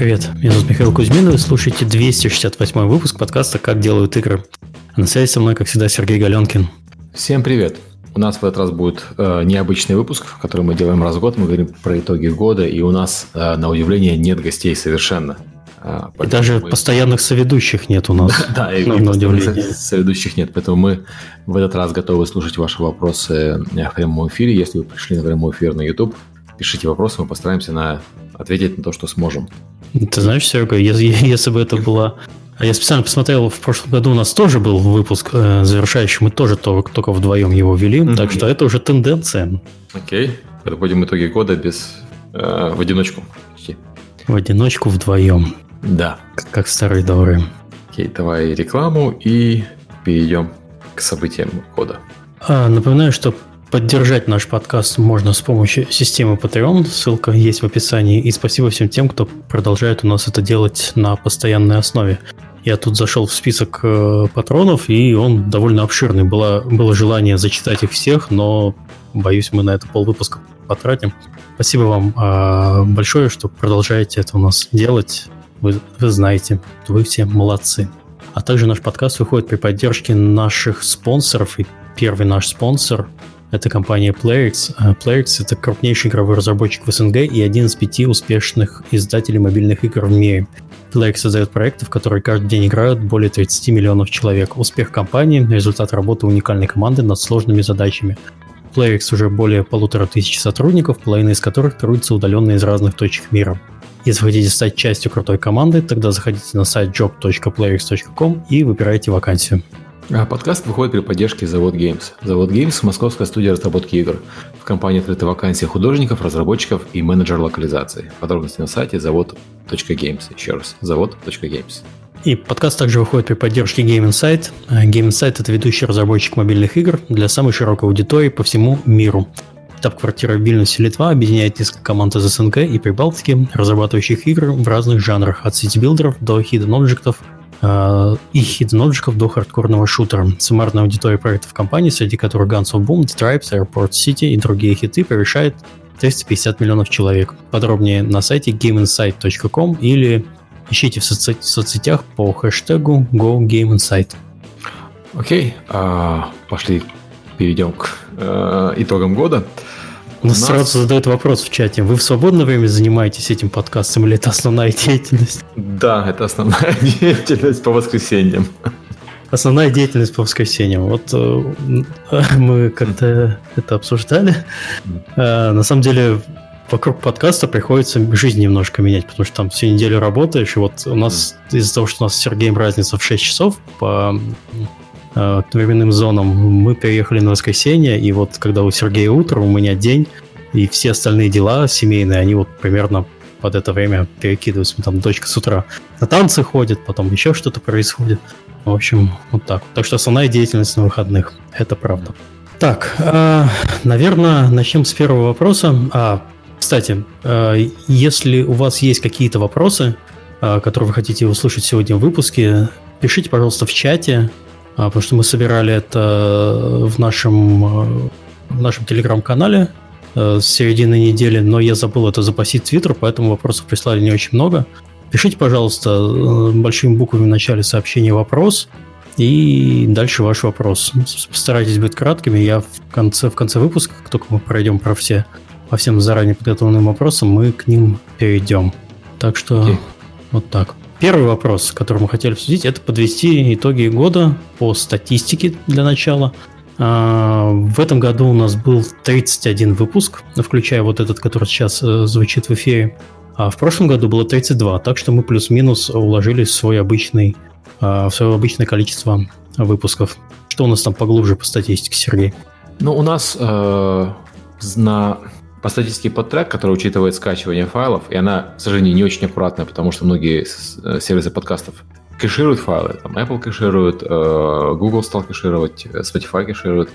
Привет, меня зовут Михаил Кузьмин, вы слушаете 268 выпуск подкаста «Как делают игры». А на связи со мной, как всегда, Сергей Галенкин. Всем привет. У нас в этот раз будет э, необычный выпуск, который мы делаем раз в год. Мы говорим про итоги года, и у нас, э, на удивление, нет гостей совершенно. Э, и даже мы... постоянных соведущих нет у нас. Да, и постоянных соведущих нет. Поэтому мы в этот раз готовы слушать ваши вопросы в прямом эфире. Если вы пришли на прямой эфир на YouTube, пишите вопросы, мы постараемся на ответить на то, что сможем. Ты знаешь, Серега, если, если бы это было... Я специально посмотрел, в прошлом году у нас тоже был выпуск э, завершающий, мы тоже только, только вдвоем его вели, mm-hmm. так что это уже тенденция. Окей, подводим итоги года без... Э, в одиночку. Почти. В одиночку вдвоем. Да. Как, как старые добрые. Окей, давай рекламу и перейдем к событиям года. А, напоминаю, что Поддержать наш подкаст можно с помощью системы Patreon, ссылка есть в описании. И спасибо всем тем, кто продолжает у нас это делать на постоянной основе. Я тут зашел в список э, патронов, и он довольно обширный. Было, было желание зачитать их всех, но боюсь, мы на это полвыпуска потратим. Спасибо вам э, большое, что продолжаете это у нас делать. Вы, вы знаете, вы все молодцы. А также наш подкаст выходит при поддержке наших спонсоров. И первый наш спонсор это компания PlayX. А PlayX — это крупнейший игровой разработчик в СНГ и один из пяти успешных издателей мобильных игр в мире. PlayX создает проекты, в которые каждый день играют более 30 миллионов человек. Успех компании — результат работы уникальной команды над сложными задачами. PlayX уже более полутора тысяч сотрудников, половина из которых трудятся удаленно из разных точек мира. Если хотите стать частью крутой команды, тогда заходите на сайт job.playx.com и выбирайте вакансию. А подкаст выходит при поддержке Завод Games. Завод Games – московская студия разработки игр. В компании открыты вакансии художников, разработчиков и менеджер локализации. Подробности на сайте завод.games. Еще раз, завод.games. И подкаст также выходит при поддержке Game Insight. Game Insight – это ведущий разработчик мобильных игр для самой широкой аудитории по всему миру. Штаб-квартира в Вильнюсе, Литва объединяет несколько команд из СНГ и Прибалтики, разрабатывающих игры в разных жанрах, от сити-билдеров до hidden object ов Э, и хидden до хардкорного шутера. Суммарная аудитория проектов компании, среди которых Guns of Boom, Tribez, Airport City и другие хиты, превышает 350 миллионов человек. Подробнее на сайте gameinsight.com или ищите в соци- соцсетях по хэштегу GoGameInsight. Окей, okay, а, пошли перейдем к э, итогам года. У нас, сразу задают вопрос в чате. Вы в свободное время занимаетесь этим подкастом или это основная деятельность? Да, это основная деятельность по воскресеньям. Основная деятельность по воскресеньям. Вот э, мы как-то это обсуждали. Э, на самом деле, вокруг подкаста приходится жизнь немножко менять, потому что там всю неделю работаешь, и вот у нас из-за того, что у нас с Сергеем разница в 6 часов по э, временным зонам. Мы переехали на воскресенье, и вот когда у Сергея утро, у меня день, и все остальные дела семейные, они вот примерно под это время перекидываются. Там дочка с утра на танцы ходит, потом еще что-то происходит. В общем, вот так. Так что основная деятельность на выходных. Это правда. Так, э, наверное, начнем с первого вопроса. А, кстати, э, если у вас есть какие-то вопросы, э, которые вы хотите услышать сегодня в выпуске, пишите, пожалуйста, в чате. А, потому что мы собирали это в нашем, э, в нашем телеграм-канале э, с середины недели, но я забыл это запасить в Твиттер, поэтому вопросов прислали не очень много. Пишите, пожалуйста, э, большими буквами в начале сообщения вопрос, и дальше ваш вопрос. Постарайтесь быть краткими. Я в конце, в конце выпуска, как только мы пройдем про все, по всем заранее подготовленным вопросам, мы к ним перейдем. Так что okay. вот так. Первый вопрос, который мы хотели обсудить, это подвести итоги года по статистике для начала. А, в этом году у нас был 31 выпуск, включая вот этот, который сейчас э, звучит в эфире. А в прошлом году было 32, так что мы плюс-минус уложились в свой обычный, а, в свое обычное количество выпусков. Что у нас там поглубже по статистике, Сергей? Ну, у нас э, на по статистике под трек, который учитывает скачивание файлов, и она, к сожалению, не очень аккуратная, потому что многие э, сервисы подкастов кэшируют файлы. Там Apple кэширует, э, Google стал кэшировать, э, Spotify кэширует.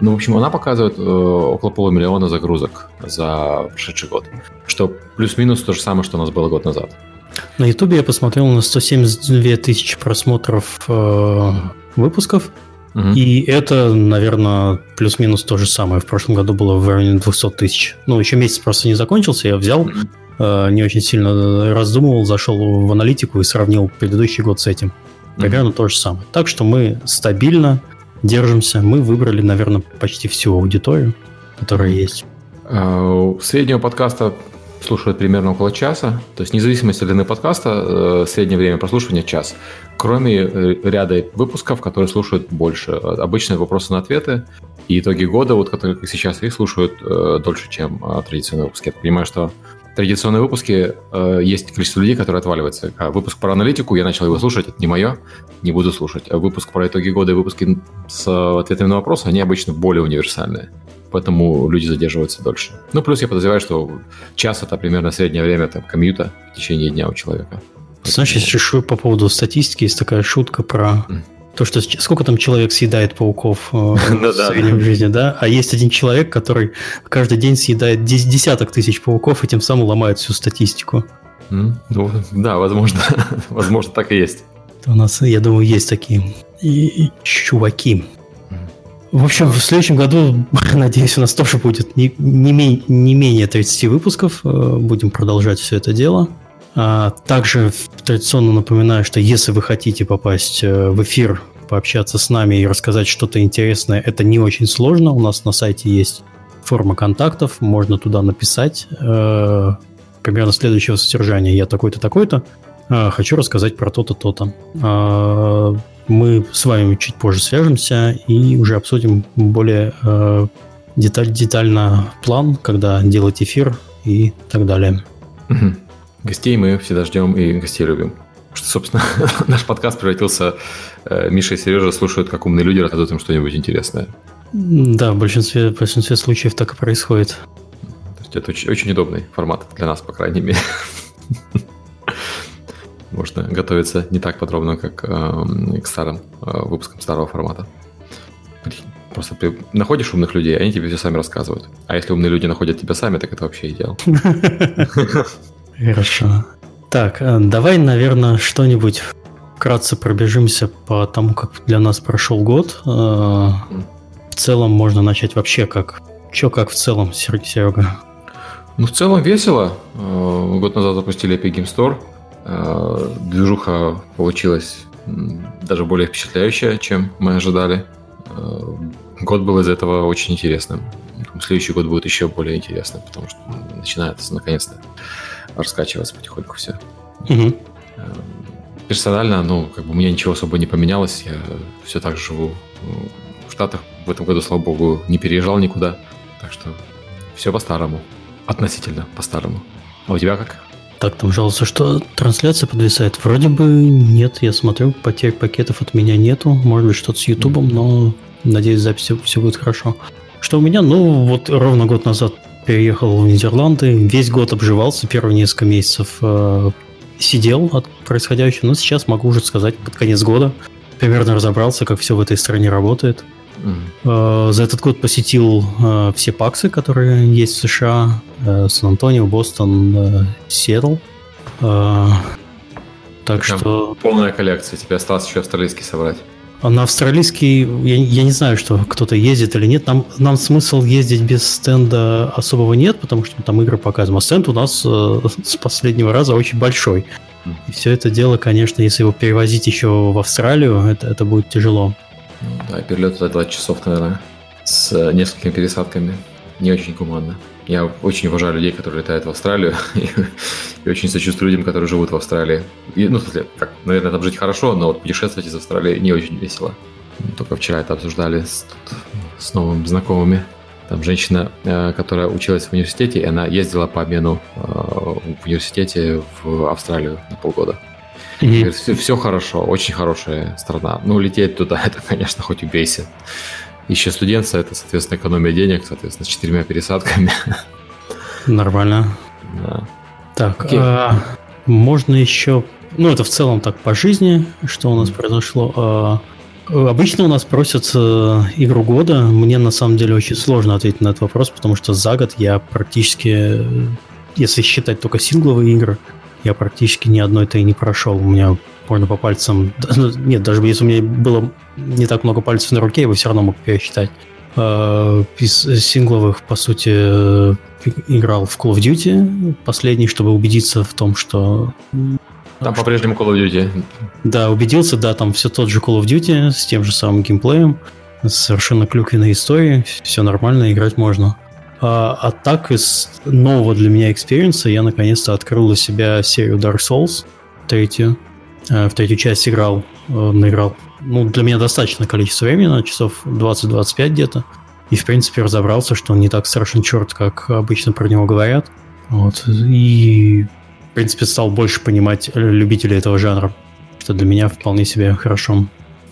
Ну, в общем, она показывает около полумиллиона загрузок за прошедший год, что плюс-минус то же самое, что у нас было год назад. На YouTube я посмотрел на 172 тысячи просмотров выпусков. И это, наверное, плюс-минус то же самое. В прошлом году было в районе 200 тысяч. Ну, еще месяц просто не закончился, я взял, э, не очень сильно раздумывал, зашел в аналитику и сравнил предыдущий год с этим. Примерно mm-hmm. то же самое. Так что мы стабильно держимся. Мы выбрали, наверное, почти всю аудиторию, которая есть. А, среднего подкаста слушают примерно около часа. То есть, независимо от длины подкаста, э, среднее время прослушивания – час. Кроме э, ряда выпусков, которые слушают больше. Обычные вопросы на ответы и итоги года, вот которые, сейчас, их слушают э, дольше, чем традиционные выпуски. Я понимаю, что традиционные выпуски э, есть количество людей, которые отваливаются. А выпуск про аналитику, я начал его слушать, это не мое, не буду слушать. А выпуск про итоги года и выпуски с ответами на вопросы, они обычно более универсальные. Поэтому люди задерживаются дольше. Ну, плюс я подозреваю, что час это примерно среднее время там, комьюта в течение дня у человека. Знаешь, если что по поводу статистики, есть такая шутка про то, что сколько там человек съедает пауков э, в среднем жизни, да? А есть один человек, который каждый день съедает десяток тысяч пауков и тем самым ломает всю статистику. Ну, да, возможно, возможно, так и есть. У нас, я думаю, есть такие чуваки. В общем, в следующем году, надеюсь, у нас тоже будет не, не, не менее 30 выпусков. Э, будем продолжать все это дело. А, также традиционно напоминаю, что если вы хотите попасть э, в эфир, пообщаться с нами и рассказать что-то интересное, это не очень сложно. У нас на сайте есть форма контактов, можно туда написать э, примерно следующего содержания. Я такой-то, такой-то, э, хочу рассказать про то-то, то-то. Э, мы с вами чуть позже свяжемся и уже обсудим более деталь, детально план, когда делать эфир и так далее. Угу. Гостей мы всегда ждем и гостей любим. Что, собственно, наш подкаст превратился... Э, Миша и Сережа слушают, как умные люди рассказывают им что-нибудь интересное. Да, в большинстве, в большинстве случаев так и происходит. То есть это очень, очень удобный формат для нас, по крайней мере. Можно готовиться не так подробно, как э, к старым э, выпускам старого формата. Просто ты находишь умных людей, они тебе все сами рассказывают. А если умные люди находят тебя сами, так это вообще идеал. Хорошо. Так, э, давай, наверное, что-нибудь вкратце пробежимся по тому, как для нас прошел год. Э, в целом можно начать вообще как... Че как в целом, Серега? Ну, в целом весело. Э, год назад запустили Epic Game Store. Движуха получилась даже более впечатляющая, чем мы ожидали. Год был из этого очень интересным. Следующий год будет еще более интересным, потому что начинается наконец-то раскачиваться потихоньку все. Угу. Персонально, ну, как бы у меня ничего особо не поменялось. Я все так же живу в Штатах. В этом году, слава богу, не переезжал никуда. Так что все по-старому. Относительно по-старому. А у тебя как? Так, там жалуются, что трансляция подвисает. Вроде бы нет, я смотрю, потерь пакетов от меня нету. Может быть, что-то с Ютубом, но надеюсь, запись все будет хорошо. Что у меня? Ну, вот ровно год назад переехал в Нидерланды, весь год обживался, первые несколько месяцев э, сидел от происходящего, но сейчас могу уже сказать под конец года примерно разобрался, как все в этой стране работает. Mm. Э, за этот год посетил э, все паксы, которые есть в США, э, Сан-Антонио, Бостон, э, Сиэтл. Э, так Прям что... Полная коллекция, тебе осталось еще австралийский собрать. На австралийский, я, я не знаю, что кто-то ездит или нет. Нам, нам смысл ездить без стенда особого нет, потому что там игры показываем. А стенд у нас э, с последнего раза очень большой. И все это дело, конечно, если его перевозить еще в Австралию, это, это будет тяжело. Ну, да, перелет туда 20 часов, наверное, с э, несколькими пересадками. Не очень гуманно. Я очень уважаю людей, которые летают в Австралию, и, и очень сочувствую людям, которые живут в Австралии. И, ну, в смысле, как, наверное, там жить хорошо, но вот путешествовать из Австралии не очень весело. Только вчера это обсуждали с, тут, с новыми знакомыми. Там женщина, э, которая училась в университете, и она ездила по обмену э, в университете в Австралию на полгода. Mm-hmm. Говорит, все, все хорошо, очень хорошая страна. Ну, лететь туда, это, конечно, хоть убейся. Еще студентство, это, соответственно, экономия денег, соответственно, с четырьмя пересадками. Нормально. Да. Так, а, можно еще... Ну, это в целом так по жизни, что у нас произошло. А, обычно у нас просят э, игру года. Мне на самом деле очень сложно ответить на этот вопрос, потому что за год я практически, если считать только сингловые игры, я практически ни одной-то и не прошел. У меня можно по пальцам... Ну, нет, даже если у меня было не так много пальцев на руке, я бы все равно мог пересчитать. Э, из сингловых, по сути, играл в Call of Duty последний, чтобы убедиться в том, что... Там по-прежнему Call of Duty. Да, убедился, да, там все тот же Call of Duty с тем же самым геймплеем, совершенно клюквенной историей, все нормально, играть можно. А, а так из нового для меня экспириенса я наконец-то открыл для себя серию Dark Souls, третью. Э, в третью часть играл, э, наиграл, ну, для меня достаточно количество времени, часов 20-25 где-то. И, в принципе, разобрался, что он не так страшен черт, как обычно про него говорят. Вот. И, в принципе, стал больше понимать любителей этого жанра, что для меня вполне себе хорошо.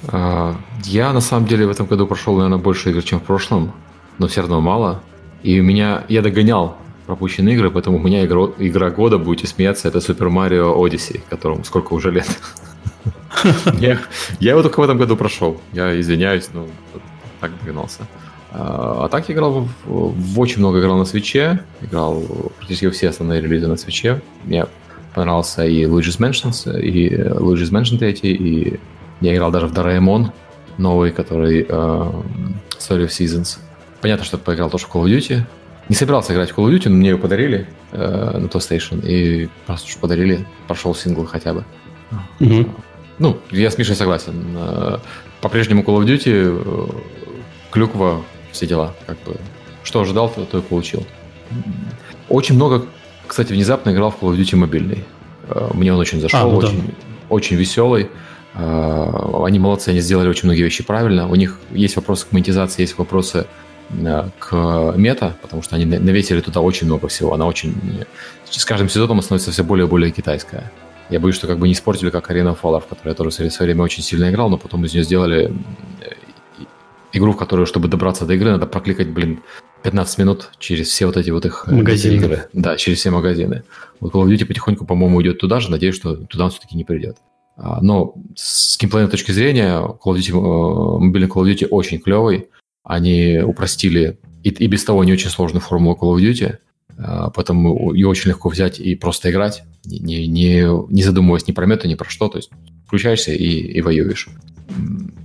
А, я, на самом деле, в этом году прошел, наверное, больше игр, чем в прошлом, но все равно мало. И у меня, я догонял пропущенные игры, поэтому у меня игра, игра года, будете смеяться, это Super Mario Odyssey, которому сколько уже лет. я, его только в этом году прошел. Я извиняюсь, но так догнался. А, а так играл в, очень много играл на свече, играл практически все основные релизы на свече. Мне понравился и Luigi's Mansion, и Luigi's Mansion 3, и я играл даже в Doraemon новый, который uh, Story of Seasons. Понятно, что поиграл тоже в Call of Duty. Не собирался играть в Call of Duty, но мне ее подарили э, на PlayStation. И просто уж подарили, прошел сингл хотя бы. Mm-hmm. Ну, я с Мишей согласен. Э, по-прежнему Call of Duty, э, клюква, все дела. Как бы, что ожидал, то, то и получил. Очень много, кстати, внезапно играл в Call of Duty мобильный. Э, мне он очень зашел, а, ну, очень, да. очень веселый. Они молодцы, они сделали очень многие вещи правильно. У них есть вопросы к монетизации, есть вопросы к мета, потому что они навесили туда очень много всего. Она очень... С каждым сезоном она становится все более и более китайская. Я боюсь, что как бы не испортили, как Arena of Valor, в которой я тоже в свое время очень сильно играл, но потом из нее сделали игру, в которую, чтобы добраться до игры, надо прокликать, блин, 15 минут через все вот эти вот их э, магазины. игры. Да, через все магазины. Вот Call of Duty потихоньку, по-моему, идет туда же. Надеюсь, что туда он все-таки не придет. А, но с геймплейной точки зрения Call of Duty, э, мобильный Call of Duty очень клевый. Они упростили и, и без того не очень сложную формулу Call of Duty, а, поэтому ее очень легко взять и просто играть, не, не, не задумываясь ни про мету, ни про что, то есть включаешься и, и воюешь.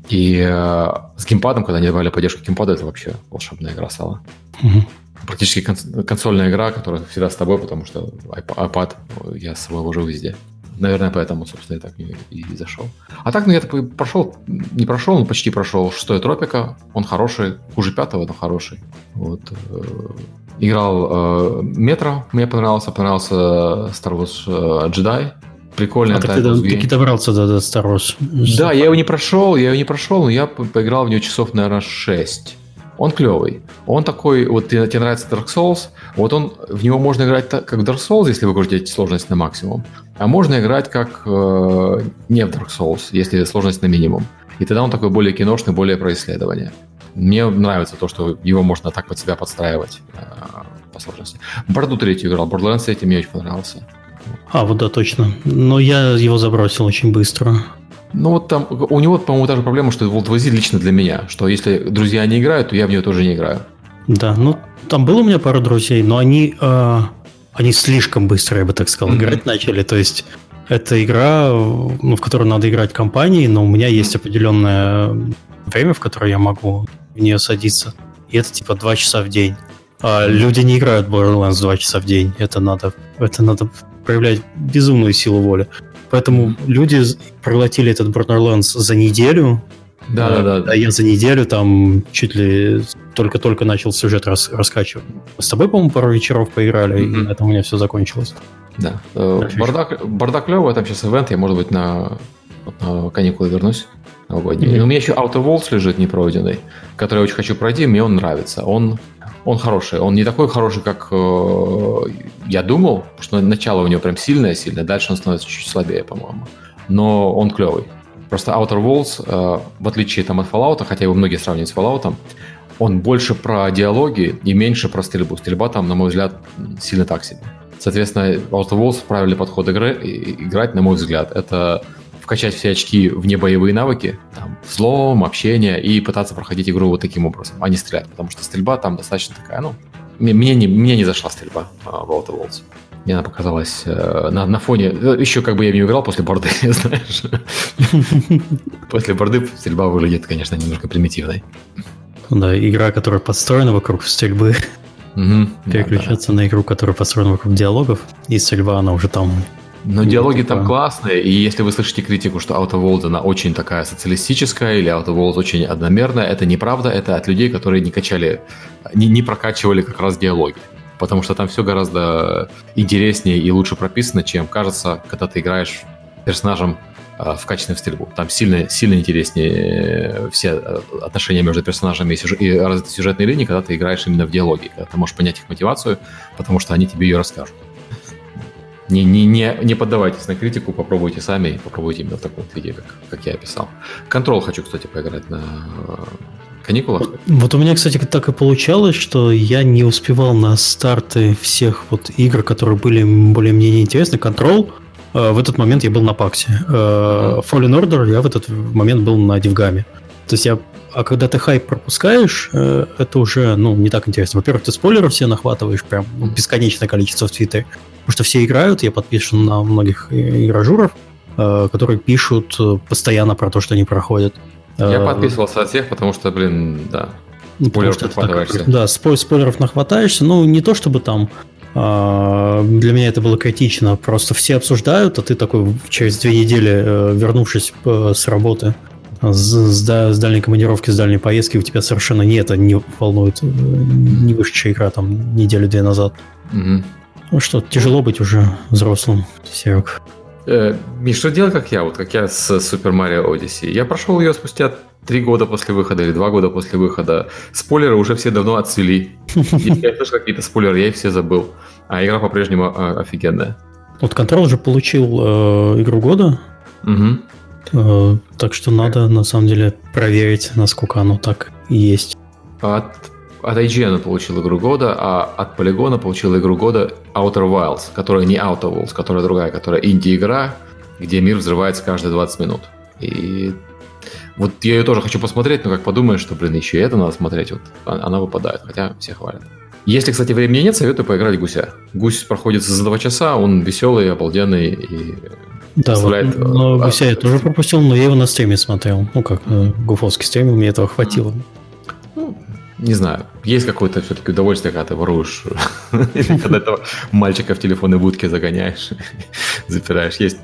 И э, с геймпадом, когда они добавили поддержку геймпада, это вообще волшебная игра стала. Угу. Практически кон- консольная игра, которая всегда с тобой, потому что iPad я с собой вожу везде. Наверное, поэтому, собственно, я так и, и зашел. А так, ну, я такой прошел, не прошел, но почти прошел шестой тропика. Он хороший, хуже пятого, но хороший. Вот. Э, играл э, Метро, мне понравился, понравился Star Wars э, Jedi. Прикольный. А ты, таки добрался до, до Star Wars. Да, я его не прошел, я его не прошел, но я поиграл в него часов, наверное, 6 он клевый. Он такой, вот тебе, тебе нравится Dark Souls, вот он, в него можно играть так, как Dark Souls, если вы крутите сложность на максимум, а можно играть как э, не в Dark Souls, если сложность на минимум. И тогда он такой более киношный, более про исследование. Мне нравится то, что его можно так под себя подстраивать э, по сложности. Борду третью играл, Borderlands 3 мне очень понравился. А, вот да, точно. Но я его забросил очень быстро. Ну вот там, у него, по-моему, та же проблема, что World War Z лично для меня, что если друзья не играют, то я в нее тоже не играю. Да, ну там было у меня пару друзей, но они, э, они слишком быстро, я бы так сказал, mm-hmm. играть начали. То есть это игра, ну, в которую надо играть компанией, но у меня есть определенное время, в которое я могу в нее садиться. И это типа два часа в день. А люди не играют в Borderlands два часа в день. Это надо, это надо проявлять безумную силу воли. Поэтому люди проглотили этот Borderlands за неделю. Да, да, да. А я за неделю там чуть ли только-только начал сюжет рас, раскачивать. С тобой, по-моему, пару вечеров поиграли, mm-hmm. и на этом у меня все закончилось. Да. Э, бардак, бардак клевый, там сейчас ивент, я, может быть, на, на каникулы вернусь. Mm-hmm. У меня еще Outer Worlds лежит непройденный, который я очень хочу пройти, мне он нравится. Он он хороший. Он не такой хороший, как э, я думал, потому что начало у него прям сильное-сильное, дальше он становится чуть слабее, по-моему. Но он клевый. Просто Outer Worlds, э, в отличие там, от Fallout, хотя его многие сравнивают с Fallout, он больше про диалоги и меньше про стрельбу. Стрельба там, на мой взгляд, сильно так себе. Соответственно, Outer Worlds правильный подход игры, играть, на мой взгляд, это вкачать все очки в небоевые навыки, там, взлом, общение, и пытаться проходить игру вот таким образом, а не стрелять. Потому что стрельба там достаточно такая, ну, мне не, мне не зашла стрельба а, в Outer Worlds. Мне она показалась э, на, на фоне... Э, еще как бы я в нее играл после борды, знаешь. После борды стрельба выглядит, конечно, немножко примитивной. Да, игра, которая подстроена вокруг стрельбы, угу, переключаться да, да. на игру, которая построена вокруг диалогов, и стрельба, она уже там но диалоги типа... там классные, и если вы слышите критику, что Outer Worlds она очень такая социалистическая или Outer Worlds очень одномерная, это неправда, это от людей, которые не качали, не, не прокачивали как раз диалоги. Потому что там все гораздо интереснее и лучше прописано, чем кажется, когда ты играешь персонажем в качественную стрельбу. Там сильно, сильно интереснее все э, отношения между персонажами и, сюжет, и развитой сюжетной линии, когда ты играешь именно в диалоге, когда ты можешь понять их мотивацию, потому что они тебе ее расскажут. Не, не, не, не поддавайтесь на критику, попробуйте сами, попробуйте именно в таком виде, как, как я описал. Контрол хочу, кстати, поиграть на э, каникулах. Вот у меня, кстати, так и получалось, что я не успевал на старты всех вот игр, которые были более-менее интересны. Контрол, э, в этот момент я был на Паксе. Э, Fallen Order я в этот момент был на Дивгаме. То есть я а когда ты хайп пропускаешь, это уже, ну, не так интересно. Во-первых, ты спойлеры все нахватываешь, прям бесконечное количество в Твиттере. Потому что все играют, я подписан на многих игражуров, э, которые пишут э, постоянно про то, что они проходят. Я э, подписывался от всех, потому что, блин, да, ну, спойлеров нахватываешься. Так, да, спойлеров нахватаешься. Ну, не то чтобы там для меня это было критично. Просто все обсуждают, а ты такой через две недели, вернувшись с работы, с, с, дальней командировки, с дальней поездки, у тебя совершенно не это не волнует, не вышедшая игра там неделю-две назад. Угу. Ну что, тяжело быть уже взрослым, Серег. Э, Миш, что делать, как я, вот как я с Super Mario Odyssey? Я прошел ее спустя три года после выхода или два года после выхода. Спойлеры уже все давно отцвели. Если я слышу какие-то спойлеры, я их все забыл. А игра по-прежнему э, офигенная. Вот Control уже получил э, игру года. Угу. Э, так что надо, на самом деле, проверить, насколько оно так и есть. От IGN получил игру года, а от Polygon получил игру года Outer Wilds, которая не Outer Worlds, которая другая, которая инди-игра, где мир взрывается каждые 20 минут. И вот я ее тоже хочу посмотреть, но как подумаешь, что, блин, еще и это надо смотреть, вот она выпадает, хотя все хвалят. Если, кстати, времени нет, советую поиграть в гуся. Гусь проходит за два часа, он веселый, обалденный и да, вот, но гуся я тоже пропустил, но я его на стриме смотрел. Ну как, э, гуфовский стрим, мне этого хватило не знаю, есть какое-то все-таки удовольствие, когда ты воруешь, или когда этого мальчика в телефонной будке загоняешь, запираешь. Есть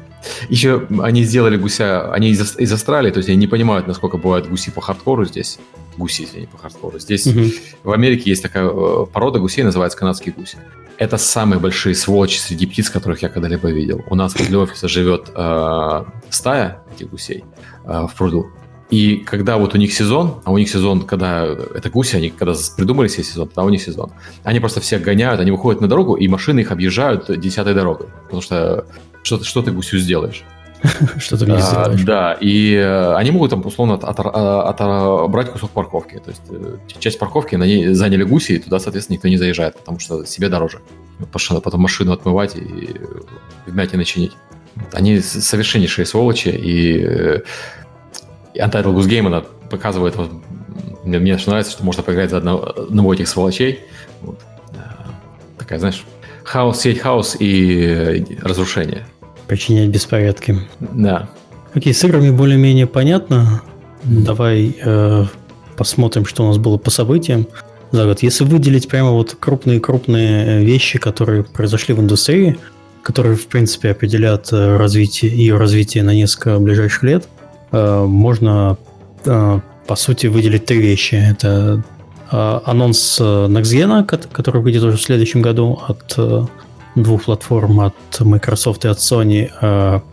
еще они сделали гуся, они из, из Австралии, то есть они не понимают, насколько бывают гуси по хардкору здесь. Гуси, извини, по хардкору. Здесь угу. в Америке есть такая э, порода гусей, называется канадские гуси. Это самые большие сволочи среди птиц, которых я когда-либо видел. У нас возле офиса живет э, стая этих гусей э, в пруду. И когда вот у них сезон, а у них сезон, когда это гуси, они когда придумали себе сезон, тогда у них сезон, они просто всех гоняют, они выходят на дорогу, и машины их объезжают десятой дорогой. Потому что что, что ты гусю сделаешь? Что ты мне сделаешь? Да, и э, они могут там условно отобрать кусок парковки. То есть э, часть парковки на ней заняли гуси, и туда, соответственно, никто не заезжает, потому что себе дороже. Потом машину отмывать и вмятины чинить. Они совершеннейшие сволочи, и и Untitled Goose Game, она показывает, вот, мне, мне нравится, что можно поиграть за одного, одного этих сволочей. Вот. Такая, знаешь, хаос, сеть хаос и разрушение. Причинять беспорядки. Да. Окей, с играми более-менее понятно. Давай э, посмотрим, что у нас было по событиям за год. Если выделить прямо вот крупные-крупные вещи, которые произошли в индустрии, которые, в принципе, определят э, развитие, ее развитие на несколько ближайших лет – Э, можно, э, по сути, выделить три вещи. Это э, анонс NextGen, который выйдет уже в следующем году от двух платформ, от Microsoft и от Sony.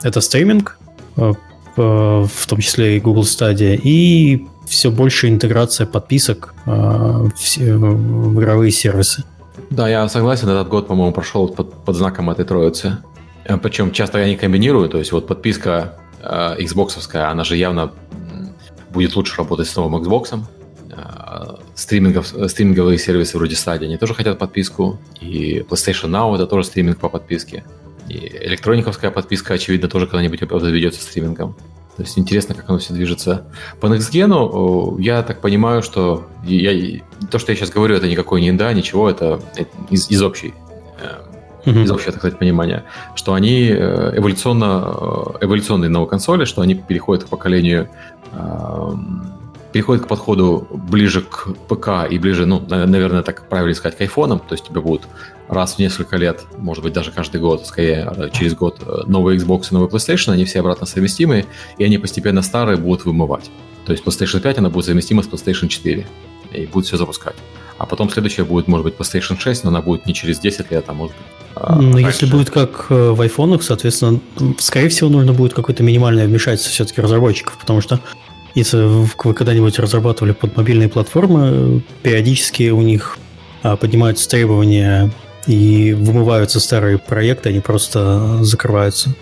Это стриминг, в том числе и Google Stadia, и все больше интеграция подписок в игровые сервисы. Да, я согласен, этот год, по-моему, прошел под, под знаком этой троицы. Причем часто они комбинируют, то есть вот подписка э, Xbox, она же явно будет лучше работать с новым Xbox. Э, стримингов, стриминговые сервисы вроде Stadia, они тоже хотят подписку. И PlayStation Now это тоже стриминг по подписке. И электрониковская подписка, очевидно, тоже когда-нибудь обзаведется стримингом. То есть интересно, как оно все движется. По NextGen я так понимаю, что я, то, что я сейчас говорю, это никакой не да, ничего, это из, из общей mm-hmm. из общего, так сказать, понимания, что они э, эволюционно, э, эволюционные новые консоли, что они переходят к поколению переходит к подходу ближе к ПК и ближе, ну, наверное, так правильно сказать, к айфонам. То есть тебе будут раз в несколько лет, может быть, даже каждый год, скорее э, через год, э, новые Xbox и новые PlayStation, они все обратно совместимые, и они постепенно старые будут вымывать. То есть PlayStation 5, она будет совместима с PlayStation 4, и будет все запускать. А потом следующая будет, может быть, PlayStation 6, но она будет не через 10 лет, а может быть ну, если будет как э, в айфонах, соответственно, скорее всего, нужно будет какое-то минимальное вмешательство все-таки разработчиков, потому что если вы когда-нибудь разрабатывали под мобильные платформы, периодически у них а, поднимаются требования и вымываются старые проекты, они просто закрываются,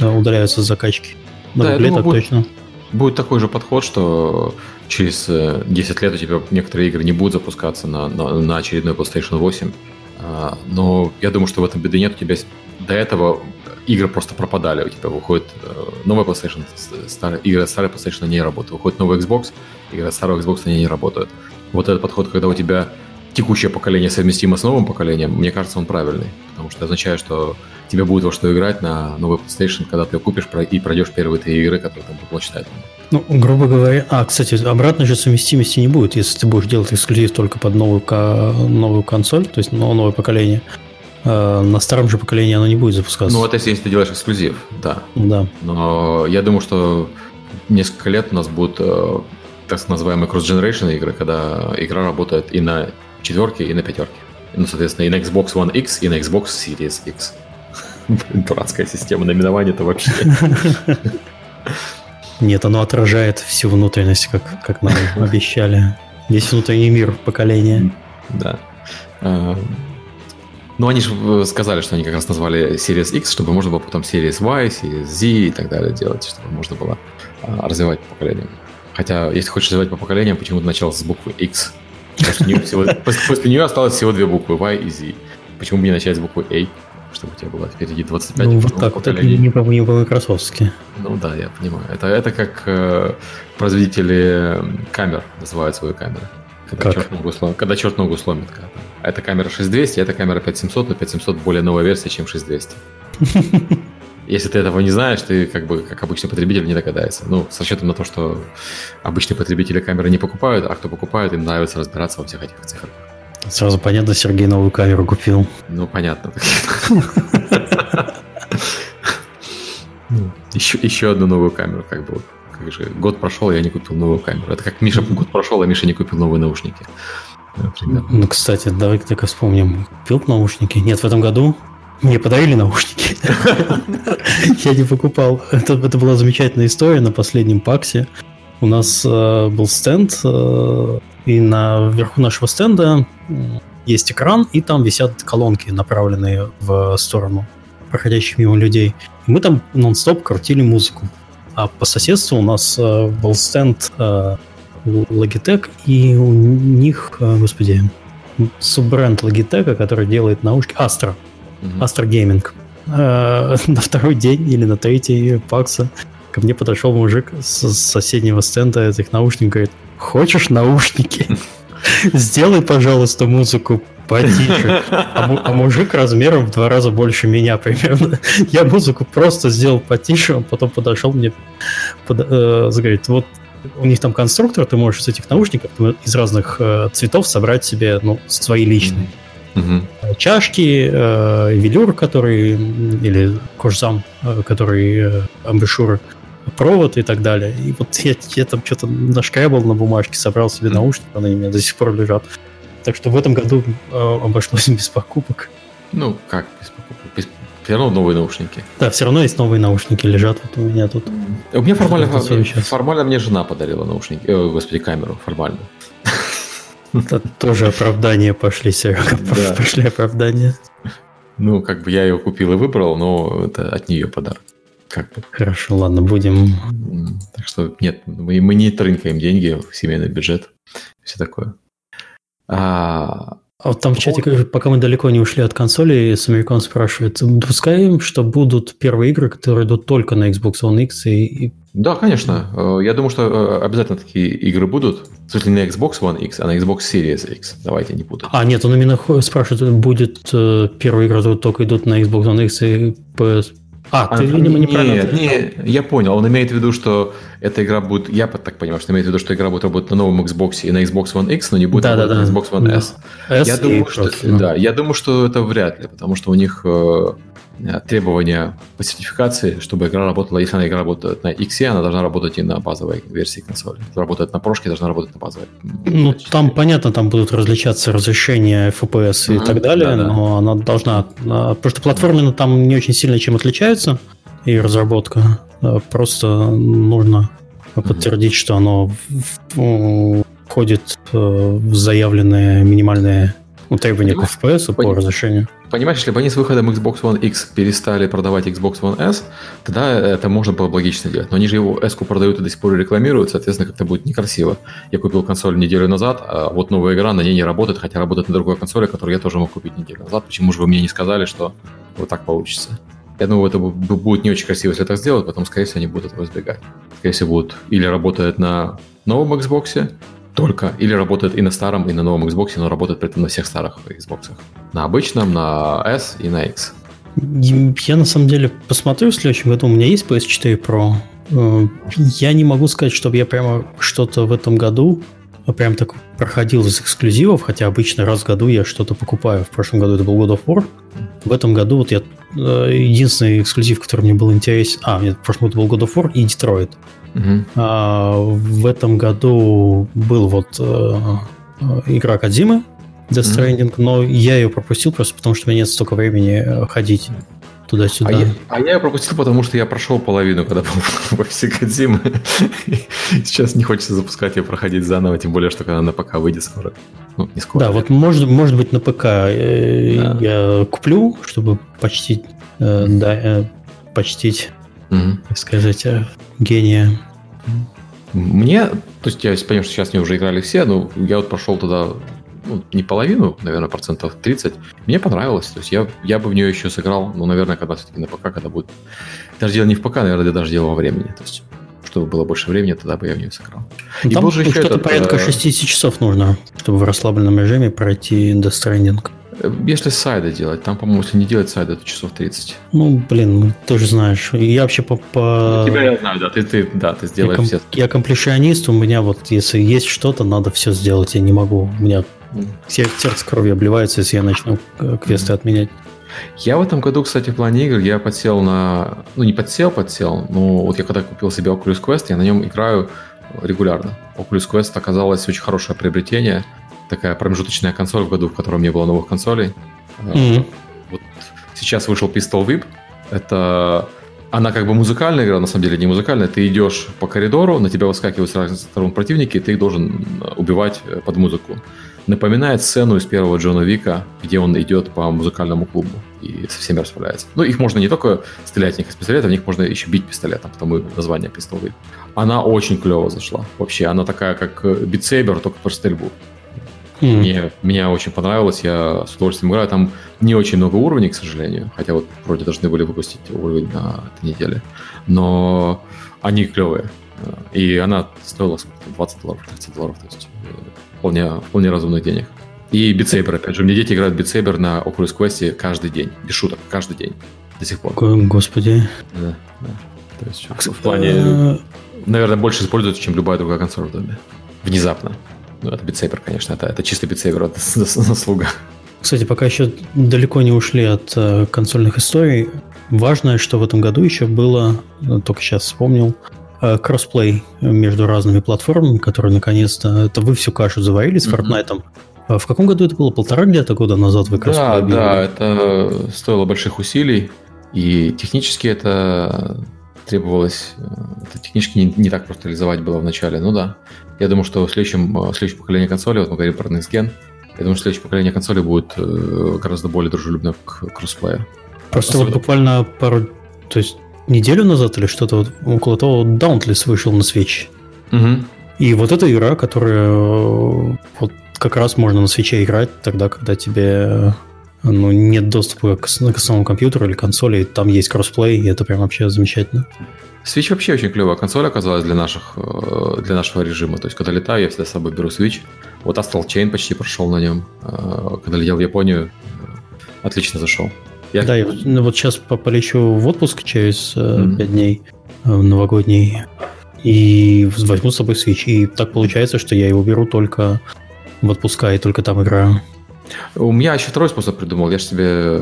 удаляются с закачки. На да, думаю, будет, точно. Будет такой же подход, что через 10 э, лет у тебя некоторые игры не будут запускаться на, на, на очередной PlayStation 8. А, но я думаю, что в этом беды нет. У тебя до этого игры просто пропадали. У тебя выходит э, новая PlayStation, старая, игры от старой PlayStation не работают. Выходит новый Xbox, игры от старого Xbox они не работают. Вот этот подход, когда у тебя текущее поколение совместимо с новым поколением, мне кажется, он правильный. Потому что означает, что тебе будет во что играть на новый PlayStation, когда ты купишь и пройдешь первые три игры, которые там будут читать. Ну, грубо говоря, а, кстати, обратной же совместимости не будет, если ты будешь делать эксклюзив только под новую, новую консоль, то есть новое поколение. А, на старом же поколении оно не будет запускаться. Ну, это если ты делаешь эксклюзив, да. Да. Но я думаю, что несколько лет у нас будут э, так называемые cross-generation игры, когда игра работает и на четверке, и на пятерке. Ну, соответственно, и на Xbox One X, и на Xbox Series X. Дурацкая система наименования-то вообще. Нет, оно отражает всю внутренность, как, как нам обещали. Весь внутренний мир поколения. Да. А, ну, они же э, сказали, что они как раз назвали Series X, чтобы можно было потом Series Y, Series Z и так далее делать, чтобы можно было а, развивать по поколениям. Хотя, если хочешь развивать по поколениям, почему-то начал с буквы X. После, после нее осталось всего две буквы Y и Z. Почему бы не начать с буквы A? Чтобы у тебя было впереди 25 Ну, вот так это не, по, не по-майкрософтски. Ну да, я понимаю. Это, это как э, производители камер называют свои камеры. Когда как? черт ногу сломит. Когда черт ногу сломит. Когда. Это камера 6200, это камера 5700, но 5700 более новая версия, чем 6200. Если ты этого не знаешь, ты как бы как обычный потребитель не догадаешься. Ну, с расчетом на то, что обычные потребители камеры не покупают, а кто покупает, им нравится разбираться во всех этих цифрах. Сразу понятно, Сергей новую камеру купил. Ну, понятно. Еще, еще одну новую камеру, как бы. Как же, год прошел, я не купил новую камеру. Это как Миша год прошел, а Миша не купил новые наушники. Например. Ну, кстати, давай только вспомним. Купил наушники? Нет, в этом году мне подарили наушники. Я не покупал. Это, это была замечательная история на последнем паксе. У нас э, был стенд, э, и на верху нашего стенда есть экран, и там висят колонки, направленные в сторону проходящих мимо людей. И мы там нон-стоп крутили музыку. А по соседству у нас э, был стенд э, Logitech, и у них, э, господи, суббренд Logitech, который делает наушники, Astra, mm-hmm. Astra Gaming. Э, на второй день или на третий пакса ко мне подошел мужик с соседнего стенда этих наушников, говорит, хочешь наушники? Сделай, пожалуйста, музыку потише. А, а мужик размером в два раза больше меня примерно. Я музыку просто сделал потише, он потом подошел мне, под, э, говорит, вот у них там конструктор, ты можешь из этих наушников из разных э, цветов собрать себе ну, свои личные. Mm-hmm. Чашки, э, велюр, который, или кожзам, э, который э, амбушюры, провод и так далее. И вот я, я там что-то нашкрябал на бумажке, собрал себе наушники, они у меня до сих пор лежат. Так что в этом году э, обошлось без покупок. Ну, как без покупок? Без... Все равно новые наушники. Да, все равно есть новые наушники, лежат вот у меня тут. У меня формально, формально мне жена подарила наушники, э, господи, камеру, формально. Это тоже оправдание пошли, Серега, да. пошли оправдания. Ну, как бы я ее купил и выбрал, но это от нее подарок. Как бы. Хорошо, ладно, будем. Так что нет, мы, мы не трынкаем деньги в семейный бюджет, все такое. А, а вот там в чате, пока мы далеко не ушли от консоли, с американ спрашивает, допускаем, что будут первые игры, которые идут только на Xbox One X и... Да, конечно. Э, я думаю, что э, обязательно такие игры будут. В смысле, не на Xbox One X, а на Xbox Series X. Давайте не путать. А, нет, он именно спрашивает, будет э, первые игры только идут на Xbox One X и PS А, ты, видимо, неправильно Нет, не, я понял. Он имеет в виду, что эта игра будет... Я так понимаю, что имеет в виду, что игра будет работать на новом Xbox и на Xbox One X, но не будет Да, да, работать да. на Xbox One S. S я думаю, что, да, я думаю, что это вряд ли, потому что у них э, требования по сертификации, чтобы игра работала, если она игра работает на X, она должна работать и на базовой версии консоли. Работает на прошке, должна работать на базовой. Ну, Значит, там, понятно, там будут различаться разрешения FPS и Мгм, так далее, да-да. но она должна... а, Потому что платформенно там не очень сильно чем отличаются, и разработка. А, Просто нужно подтвердить, что оно входит э, в заявленные минимальные ну, требования по FPS по разрешению. Понимаешь, если бы они с выходом Xbox One X перестали продавать Xbox One S, тогда это можно было бы логично делать. Но они же его S продают и до сих пор рекламируют, соответственно, как-то будет некрасиво. Я купил консоль неделю назад, а вот новая игра на ней не работает, хотя работает на другой консоли, которую я тоже мог купить неделю назад. Почему же вы мне не сказали, что вот так получится? Я думаю, это бу- бу- будет не очень красиво, если так сделать, потом, скорее всего, они будут этого избегать. Скорее всего, будут или работает на новом Xbox только, или работает и на старом, и на новом Xbox, но работает при этом на всех старых Xbox. На обычном, на S и на X. Я на самом деле посмотрю в следующем году. У меня есть PS4 Pro. Э, Я не могу сказать, чтобы я прямо что-то в этом году а, прям так проходил из эксклюзивов, хотя обычно раз в году я что-то покупаю. В прошлом году это был God of War. В этом году вот я э, единственный эксклюзив, который мне был интересен... А, нет, в прошлом году был God of War и Detroit. Мгм. А, в этом году был вот э, игра Кадзимы, Death Stranding, но я ее пропустил просто потому, что у меня нет столько времени э, ходить туда-сюда. А, я, а я ее пропустил, потому что я прошел половину, когда был в офисе Кодзимы. Сейчас не хочется запускать ее, проходить заново, тем более, что когда на ПК выйдет скоро. Ну, не скоро. Да, вот может, может быть на ПК э, Да. я куплю, чтобы почтить, э, да, э, почтить, Мгм. так сказать, э, гения. Мне, то есть я понимаю, что сейчас не уже играли все, но я вот прошел туда ну, не половину, наверное, процентов 30. Мне понравилось. То есть я, я бы в нее еще сыграл, но, наверное, когда все-таки на ПК, когда будет... Даже дело не в ПК, наверное, даже дело во времени. То есть, чтобы было больше времени, тогда бы я в нее сыграл. Ну, И Там был же еще что-то этот, порядка э, 60 часов нужно, чтобы в расслабленном режиме пройти Death Stranding. Если сайды делать, там, по-моему, если не делать сайды, то часов 30. Ну, блин, ну, ты же знаешь. Я вообще по... по- Тебя я знаю, да, ты, ты, да, ты я, сделаешь ком- все. я комплишионист, у меня вот, если есть что-то, надо все сделать, я не могу. У меня сер- сердце кровью обливается, если я начну квесты отменять. Я в этом году, кстати, в плане игр, я подсел на... Ну, не подсел, подсел, но вот я когда купил себе Oculus Quest, я на нем играю регулярно. Oculus Quest оказалось очень хорошее приобретение. Такая промежуточная консоль в году, в котором не было новых консолей. Мгм. Вот сейчас вышел Pistol Whip. Это она как бы музыкальная игра, на самом деле не музыкальная. Ты идешь по коридору, на тебя выскакивают с разных сторон противники, и ты их должен э, убивать э, под музыку. Напоминает сцену из первого Джона Вика, где он идет по музыкальному клубу и со всеми расправляется. Ну, их можно не только стрелять в них из пистолета, в них можно еще бить пистолетом, потому и название Whip. Она очень клево зашла. Вообще, она такая, как Saber, только про стрельбу. М. Мне, меня очень понравилось, я с удовольствием играю. Там не очень много уровней, к сожалению, хотя вот вроде должны были выпустить уровень на этой неделе. Но они клевые. И она стоила сколько, 20 долларов, 30 долларов, то есть э, вполне, вполне разумных денег. И Saber, опять же, мне дети играют Saber на Oculus Quest каждый день, без шуток, каждый день, до сих пор. Господи. Да, да. То есть в плане, наверное, больше используется, чем любая другая консоль в доме. Внезапно. Ну, это Saber, конечно, это, это чисто Saber, это заслуга. Кстати, пока еще далеко не ушли от э, консольных историй, важное, что в этом году еще было, э, только сейчас вспомнил, э, кроссплей между разными платформами, которые наконец-то... Это вы всю кашу заварили с. Fortnite. А В каком году это было? Полтора где-то года назад вы Да, кроссплей да, объявили? это стоило больших усилий, и технически это требовалось, э, это технически не, не так просто реализовать было в начале, ну да. Я думаю, что в следующем, э, в следующем поколении консоли, вот мы говорим про Next Gen, я думаю, что следующее поколение консоли будет э, гораздо более дружелюбно к кроссплею. Просто вот Особенно- буквально пару... То есть неделю назад или что-то вот около того Dauntless вышел на Switch. Мгм. И вот эта игра, которая вот как раз можно на свече играть тогда, когда тебе ну, нет доступа к, к основному компьютеру или консоли, и там есть кроссплей, и это прям вообще замечательно. Switch вообще очень клевая консоль оказалась для, наших, э, для нашего режима. То есть, когда летаю, я всегда с собой беру Switch. Вот Astral Chain почти прошел на нем. Э, Когда летел в Японию, э, отлично зашел. Я... Да, я ну, вот сейчас полечу в отпуск через mm-hmm. 5 дней новогодний и возьму с собой Switch. И так получается, что я его беру только в отпуска и только там играю. У меня еще второй способ придумал. Я же себе,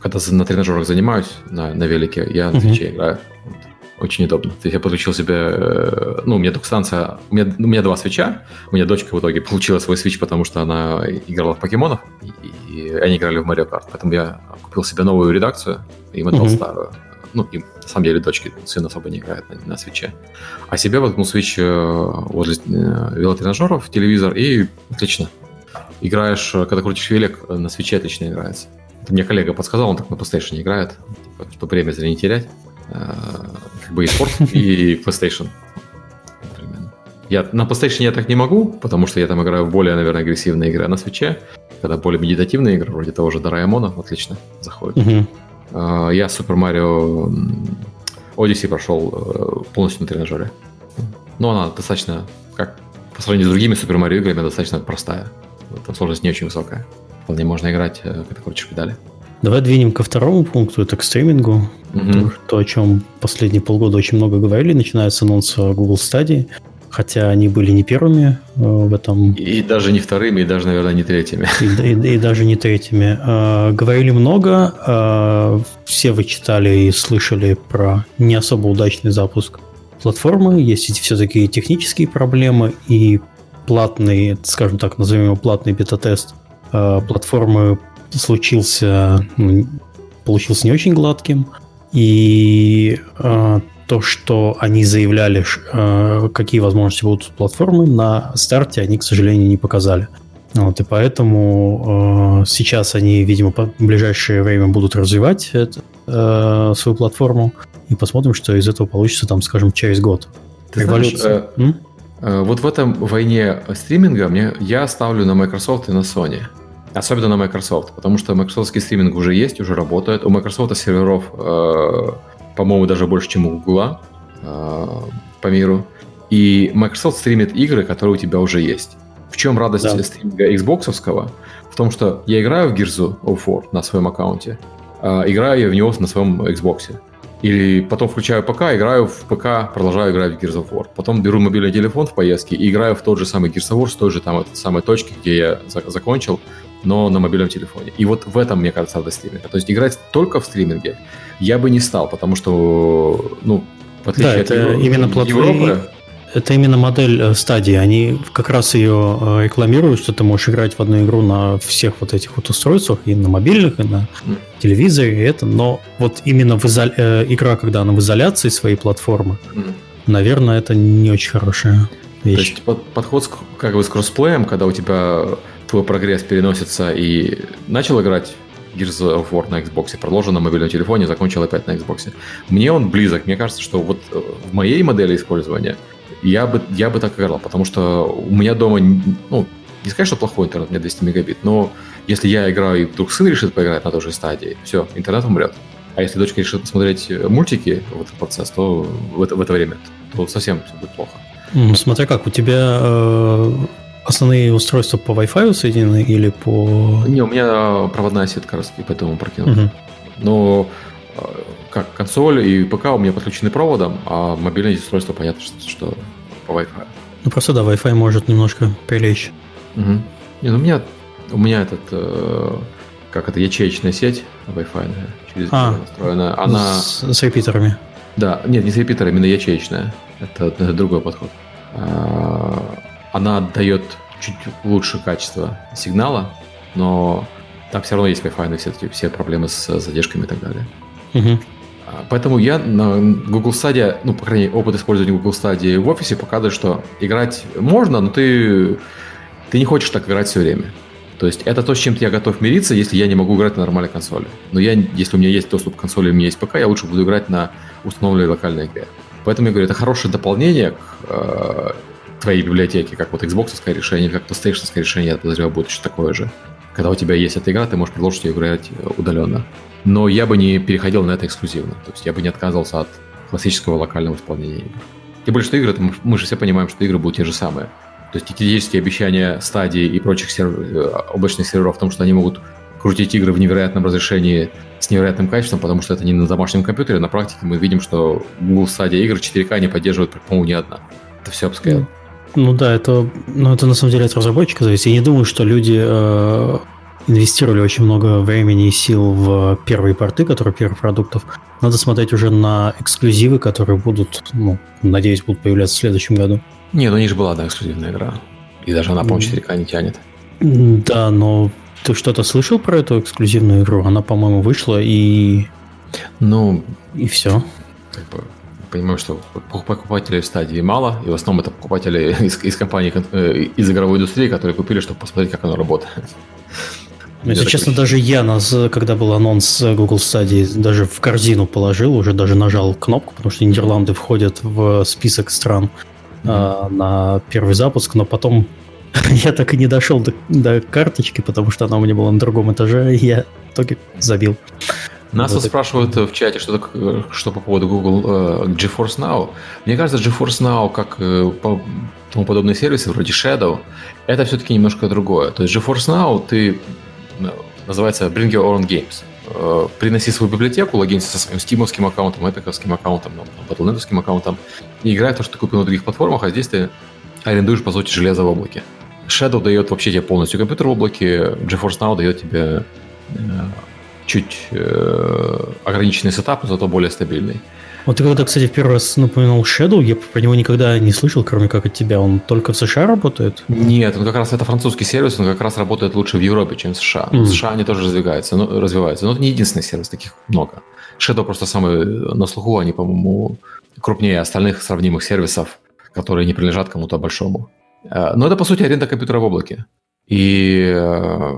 когда на тренажерах занимаюсь на, на велике, я на uh-huh. играю. Очень удобно. То есть я подключил себе... Э, ну, у меня только станция... У меня, у меня два свеча. У меня дочка в итоге получила свой свич, потому что она играла в покемонов, и, и они играли в Mario Kart. Поэтому я купил себе новую редакцию и мотал uh-huh. старую ну, и на самом деле дочки, сын особо не играет на, на свече. А себе воткнул свич э, возле э, велотренажеров, телевизор, и отлично. Играешь, э, когда крутишь велик, на свече отлично играется. Это мне коллега подсказал, он так на PlayStation играет, типа, чтобы время зря не терять. Как бы и спорт, и PlayStation. Я, на PlayStation я так не могу, потому что я там играю в более, наверное, агрессивные игры. А на свече, когда более медитативные игры, вроде того же Дораймона, отлично заходит. Uh-huh. А, я Супер Марио Odyssey прошел э, полностью на тренажере. Но она достаточно, как по сравнению с другими Супер Марио играми, достаточно простая. Там сложность не очень высокая. Вполне можно играть, э, когда крутишь педали. Давай двинем ко второму пункту, это к стримингу. Mm-hmm. То, о чем последние полгода очень много говорили, начиная с анонса Google Stadia хотя они были не первыми э, в этом. И даже не вторыми, и даже, наверное, не третьими. И, и, и даже не третьими. Э, говорили много, э, все вы читали и слышали про не особо удачный запуск платформы. Есть все-таки технические проблемы и платный, скажем так, назовем его платный бета-тест платформы случился, ну, получился не очень гладким. И то, что они заявляли, э, какие возможности будут у платформы, на старте они, к сожалению, не показали. Вот, и поэтому э, сейчас они, видимо, в ближайшее время будут развивать это, э, свою платформу и посмотрим, что из этого получится, там, скажем, через год. Ты знаешь, э, э, вот в этом войне стриминга мне, я ставлю на Microsoft и на Sony. Особенно на Microsoft, потому что Microsoft стриминг уже есть, уже работает. У Microsoft серверов э, по-моему, даже больше, чем у Google э, по миру. И Microsoft стримит игры, которые у тебя уже есть. В чем радость да. стриминга Xbox? В том, что я играю в Gears of War на своем аккаунте, э, играю я в него на своем Xbox. Или потом включаю ПК, играю в ПК, продолжаю играть в Gears of War. Потом беру мобильный телефон в поездке и играю в тот же самый Gears of War с той же там самой точки, где я за- закончил, но на мобильном телефоне. И вот в этом, мне кажется, радость стриминга. То есть играть только в стриминге я бы не стал, потому что, ну, в отличие да, от это Евро... именно платформы, Европы... Это именно модель э, стадии. Они как раз ее э, рекламируют, что ты можешь играть в одну игру на всех вот этих вот устройствах, и на мобильных, и на телевизоре, и это. Но вот именно в изоля... Э, игра, когда она в изоляции своей платформы, mm. наверное, это не очень хорошая вещь. То есть под, подход как бы с кроссплеем, когда у тебя твой прогресс переносится и начал играть Gears of War на Xbox, продолжил на мобильном телефоне, закончил опять на Xbox. Мне он близок. Мне кажется, что вот в моей модели использования я бы, я бы так играл, потому что у меня дома, ну, не сказать, что плохой интернет, у меня 200 мегабит, но если я играю и вдруг сын решит поиграть на той же стадии, все, интернет умрет. А если дочка решит посмотреть э, мультики в этот процесс, то в это, в это время, то совсем все будет плохо. Смотря как, у тебя э, Основные устройства по Wi-Fi соединены или по... Не, у меня проводная сетка, и поэтому прокинул. Угу. Но э, как консоль и ПК у меня подключены проводом, а мобильное устройство понятно, что, что по Wi-Fi. Ну просто да, Wi-Fi может немножко прилечь. Угу. Не, ну у меня, у меня этот, э, как это, ячеечная сеть Wi-Fi через а, настроена. Она... С, с репитерами. Да, нет, не с репитерами, именно ячеечная. Это, это другой подход. А, она дает чуть лучше качество сигнала, но там все равно есть Wi-Fi, все, все проблемы с задержками и так далее. Угу. Поэтому я на Google Stadia, ну, по крайней мере, опыт использования Google Stadia в офисе показывает, что играть можно, но ты, ты не хочешь так играть все время. То есть это то, с чем я готов мириться, если я не могу играть на нормальной консоли. Но я, если у меня есть доступ к консоли, у меня есть ПК, я лучше буду играть на установленной локальной игре. Поэтому я говорю, это хорошее дополнение к э, твоей библиотеки, как вот Xbox решение, как PlayStation решение, я подозреваю, будет еще такое же. Когда у тебя есть эта игра, ты можешь продолжить ее играть э, удаленно. Но я бы не переходил на это эксклюзивно. То есть я бы не отказывался от классического локального исполнения игр. Тем более, что игры, мы, же все понимаем, что игры будут те же самые. То есть теоретические обещания стадии и прочих сервер, э, облачных серверов в том, что они могут крутить игры в невероятном разрешении с невероятным качеством, потому что это не на домашнем компьютере. На практике мы видим, что Google Stadia игр 4К не поддерживает, по-моему, ни одна. Это все upscale. Ну, ну да, это, ну, это на самом деле от разработчика зависит. Я не думаю, что люди э, инвестировали очень много времени и сил в первые порты, которые первых продуктов. Надо смотреть уже на эксклюзивы, которые будут, ну, надеюсь, будут появляться в следующем году. Не, ну у них же была одна эксклюзивная игра. И даже она, по-моему, 4К не тянет. Да, но ты что-то слышал про эту эксклюзивную игру? Она, по-моему, вышла и... Ну... И все. Как бы, понимаю, что покупателей в стадии мало, и в основном это покупатели из, из компаний, э, из игровой индустрии, которые купили, чтобы посмотреть, как оно работает. Ну, если честно, даже я, нас, когда был анонс Google Stadia, даже в корзину положил, уже даже нажал кнопку, потому что Нидерланды входят в список стран mm-hmm. э, на первый запуск, но потом я так и не дошел до, до карточки, потому что она у меня была на другом этаже, и я в итоге забил. Нас вот спрашивают в чате, что, что по поводу Google uh, GeForce Now. Мне кажется, GeForce Now, как uh, по, тому подобные сервисы, вроде Shadow, это все-таки немножко другое. То есть GeForce Now, ты называется Bring Your Own Games. Э, приноси свою библиотеку, логинься со своим стимовским аккаунтом, эпиковским аккаунтом, батлнетовским аккаунтом и играй то, что ты купил на других платформах, а здесь ты арендуешь, по сути, железо в облаке. Shadow дает вообще тебе полностью компьютер в облаке, GeForce Now дает тебе э, чуть э, ограниченный сетап, но зато более стабильный. Вот ты когда, кстати, в первый раз напоминал Shadow, я про него никогда не слышал, кроме как от тебя. Он только в США работает? Нет, он как раз это французский сервис, он как раз работает лучше в Европе, чем в США. Mm. В США они тоже развиваются, но, развиваются. Но это не единственный сервис, таких много. Shadow просто самый на слуху, они, по-моему, крупнее остальных сравнимых сервисов, которые не принадлежат кому-то большому. Э, но это, по сути, аренда компьютера в облаке. И, э,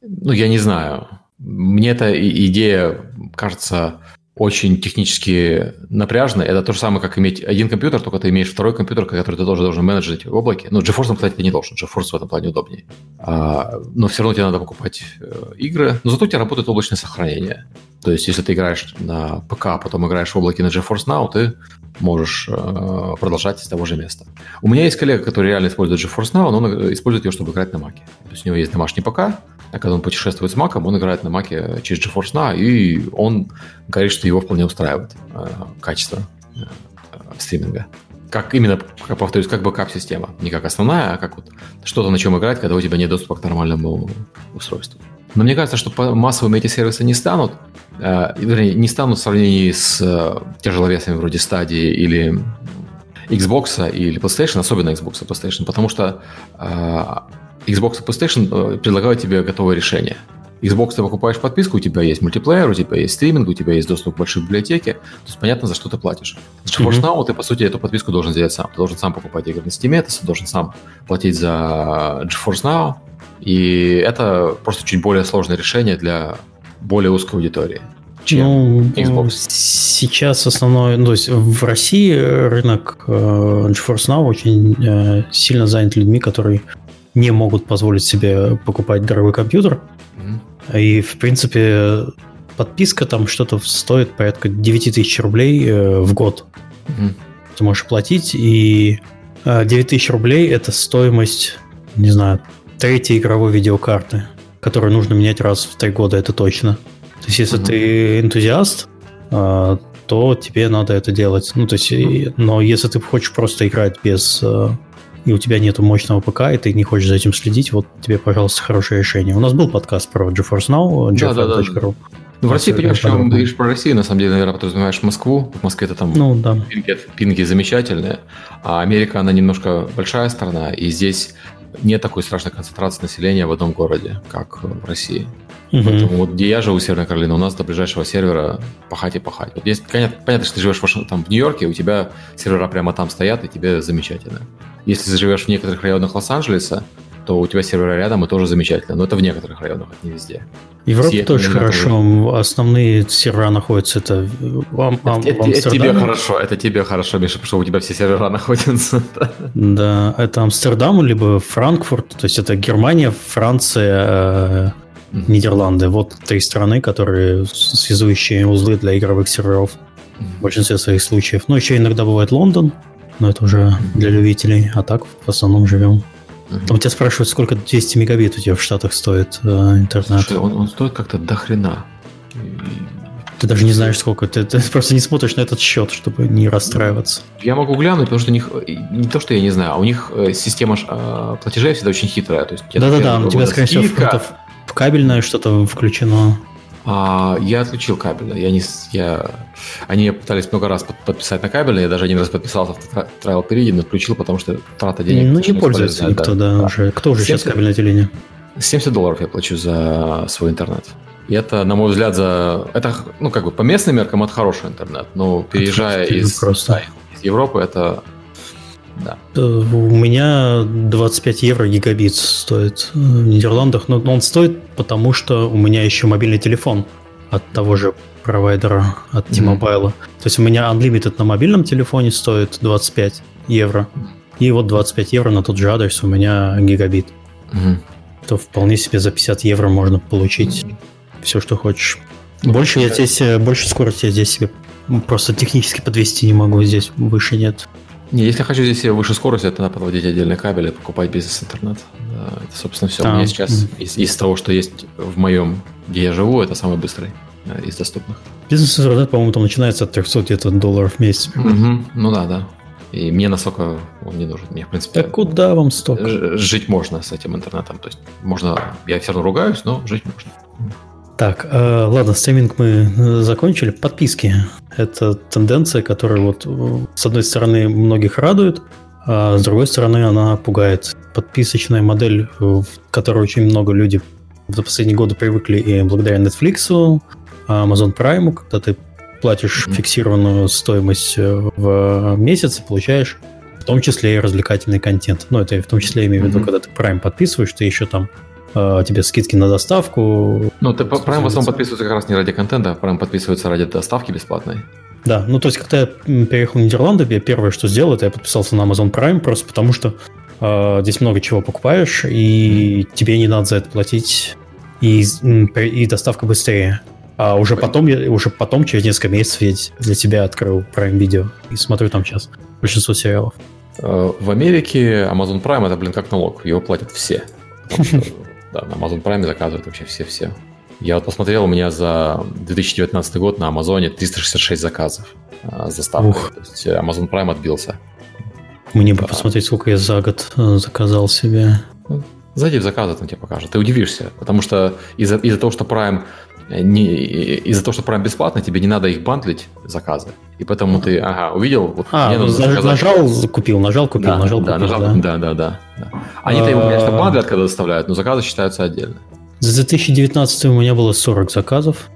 ну, я не знаю. Мне эта идея кажется очень технически напряжно. Это то же самое, как иметь один компьютер, только ты имеешь второй компьютер, который ты тоже должен менеджить в облаке. Ну, GeForce, кстати, ты не должен. GeForce в этом плане удобнее. А, но все равно тебе надо покупать э, игры. Но зато у тебя работает облачное сохранение. То есть, если ты играешь на ПК, а потом играешь в облаке на GeForce Now, ты можешь э, продолжать с того же места. У меня есть коллега, который реально использует GeForce Now, но он э, использует ее, чтобы играть на Mac. То есть у него есть домашний ПК, когда он путешествует с Mac, он играет на Mac через GeForce Now, и он говорит, что его вполне устраивает э, качество э, стриминга. Как именно, как повторюсь, как бэкап-система. Не как основная, а как вот что-то, на чем играть, когда у тебя нет доступа к нормальному устройству. Но мне кажется, что массовыми эти сервисы не станут, э, вернее, не станут в сравнении с э, тяжеловесами вроде стадии или Xbox или PlayStation, особенно Xbox и PlayStation, потому что э, Xbox и PlayStation э, предлагают тебе готовое решение. Xbox ты покупаешь подписку, у тебя есть мультиплеер, у тебя есть стриминг, у тебя есть доступ к большой библиотеке, то есть понятно, за что ты платишь. С GeForce mm-hmm. Now ты, по сути, эту подписку должен сделать сам. Ты должен сам покупать игры на Steam, ты должен сам платить за GeForce Now, и это просто чуть более сложное решение для более узкой аудитории чем ну, Xbox. Сейчас основной, ну, то есть в России рынок э, GeForce Now очень э, сильно занят людьми, которые не могут позволить себе покупать дорогой компьютер. Mm-hmm. И, в принципе, подписка там что-то стоит порядка 9 тысяч рублей э, в год. Mm-hmm. Ты можешь платить, и э, 9 тысяч рублей – это стоимость, не знаю, третьей игровой видеокарты, которую нужно менять раз в три года, это точно. То есть, если mm-hmm. ты энтузиаст, а, то тебе надо это делать. Ну, то есть, но если ты хочешь просто играть без а, и у тебя нет мощного ПК, и ты не хочешь за этим следить, вот тебе, пожалуйста, хорошее решение. У нас был подкаст про GeForce Now, GeForce.ru. Ну, в России, понимаешь, чем говоришь про Россию, на самом деле, наверное, подразумеваешь Москву. В Москве это там ну, да. пинги, пинги замечательные. А Америка, она немножко большая страна, и здесь нет такой страшной концентрации населения в одном городе, как в России. Угу. Поэтому вот где я живу, в Северной Каролине, у нас до ближайшего сервера пахать и пахать. Вот есть, понятно, понятно, что ты живешь в, там, в Нью-Йорке, у тебя сервера прямо там стоят, и тебе замечательно. Если ты живешь в некоторых районах Лос-Анджелеса, то у тебя сервера рядом и тоже замечательно. Но это в некоторых районах, это не везде. Европа Все тоже хорошо. Тоже. Основные сервера находятся это в, в, это, в Это тебе хорошо, это тебе хорошо, Миша, потому что у тебя все сервера находятся. Да, это Амстердам, либо Франкфурт, то есть это Германия, Франция, э, Нидерланды. Вот три страны, которые связующие узлы для игровых серверов в большинстве своих случаев. Ну, еще иногда бывает Лондон, но это уже для любителей, а так в основном живем Там тебя спрашивают, сколько 200 мегабит у тебя в Штатах стоит э, интернет. Слушай, он, он стоит как-то до хрена. Ты даже не знаешь, сколько. Ты, ты просто не смотришь на этот счет, чтобы не расстраиваться. Я могу глянуть, потому что у них не то, что я не знаю, а у них э, система э, платежей всегда очень хитрая. То есть, Да-да-да, у тебя, скорее всего, в кабельное что-то включено. А, я отключил кабель. Я не, я, они пытались много раз подписать на кабель, я даже один раз подписался в trial периоде, но отключил, потому что трата денег. Ну, не пользуется никто, да, да, уже. Кто уже 70, сейчас кабельное отделение? 70 долларов я плачу за свой интернет. И это, на мой взгляд, за... Это, ну, как бы по местным меркам это хороший интернет, но переезжая из, просто. из Европы, это да. Э, у меня 25 евро гигабит стоит в Нидерландах, но он стоит потому, что у меня еще мобильный телефон от того же провайдера, от T-Mobile. Mm-hmm. То есть у меня Unlimited на мобильном телефоне стоит 25 евро. И вот 25 евро на тот же адрес у меня гигабит. Mm-hmm. То вполне себе за 50 евро можно получить mm-hmm. все, что хочешь. Больше я здесь, э, больше скорости я здесь себе просто технически подвести не могу, здесь выше нет. Не, если я хочу здесь выше скорости, это надо подводить отдельный кабель и покупать бизнес-интернет. Это, собственно, все. А. У меня сейчас из, из того, что есть в моем, где я живу, это самый быстрый э, из доступных. Бизнес-интернет, по-моему, там начинается от 300 где-то долларов в месяц. Угу. Ну да, да. И мне настолько он не нужен. Мне, в принципе... Так куда вам столько? Жить можно с этим интернетом. То есть можно... Я все равно ругаюсь, но жить можно. Так, э, ладно, стриминг мы э, закончили. Подписки. Это тенденция, которая вот э, с одной стороны многих радует, а с другой стороны она пугает. Подписочная модель, в которой очень много людей за последние годы привыкли и благодаря Netflix, Amazon Prime, когда ты платишь фиксированную стоимость в месяц и получаешь в том числе и развлекательный контент. Ну, это в том числе я имею в виду, mm-hmm. когда ты Prime подписываешь, ты еще там э, тебе скидки на доставку. Ну, ты Prime в основном подписывается как раз не ради контента, а Prime подписывается ради доставки бесплатной. Да, ну то есть, когда я переехал в Нидерланды, я первое, что сделал, это я подписался на Amazon Prime, просто потому что э, здесь много чего покупаешь, и mm. тебе не надо за это платить, и, и доставка быстрее. А уже потом, я, уже потом, через несколько месяцев, я для тебя открыл Prime Video и смотрю там сейчас большинство сериалов. Э, в Америке Amazon Prime это, блин, как налог. Его платят все. Да, на Amazon Prime заказывают вообще все-все. Я вот посмотрел, у меня за 2019 год на Амазоне 366 заказов а, с доставкой. Ух. То есть э, Amazon Prime отбился. Мне бы посмотреть, сколько я за год э, заказал себе. Ну, зайди в заказы, там тебе покажет. Ты удивишься, потому что из-за из того, что Prime не, из-за того, что Prime бесплатно, тебе не надо их бандлить, заказы. И поэтому ты, ага, увидел, вот а, мне нужно заказать... нажал, купил, нажал, купил, да, нажал, да, купил. Нажал, да, да, да. да. Они-то его, конечно, а. бандлят, когда доставляют, но заказы считаются отдельно. За 2019 у меня было 40 заказов.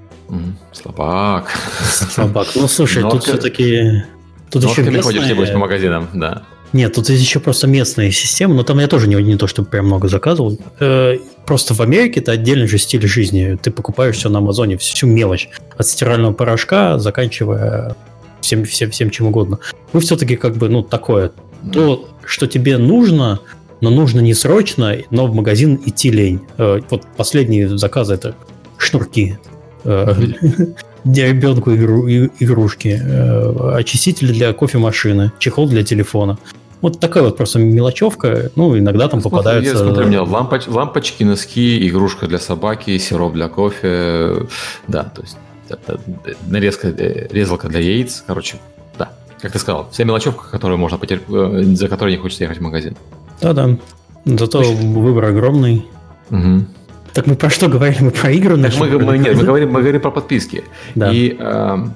слабак. Слабак. Ну, слушай, тут все-таки... Тут еще местные... ходишь, небось, по магазинам, да. Нет, тут есть еще просто местные системы, но там я тоже не, не то, чтобы прям много заказывал. Э, просто в Америке это отдельный же стиль жизни. Ты покупаешь все на Амазоне, всю мелочь. От стирального порошка, заканчивая всем, всем, всем чем угодно. Мы все-таки как бы, ну, такое. То, что тебе нужно, но нужно не срочно, но в магазин идти лень. Э, вот последние заказы это шнурки. Э, для ребенку игру, игрушки, э, очиститель для кофемашины, чехол для телефона. Вот такая вот просто мелочевка, ну, иногда там смотрю, попадаются... Я смотрю, у меня лампоч, лампочки, носки, игрушка для собаки, сироп для кофе, да, то есть нарезка, резалка для яиц, короче, да, как ты сказал, вся мелочевка, которую можно потерп... за которой не хочется ехать в магазин. Да-да. Зато выбор огромный. Угу. Так мы про что говорили? Мы про игры? Так мы, мы, нет, мы говорим, мы говорим про подписки. Да. И э,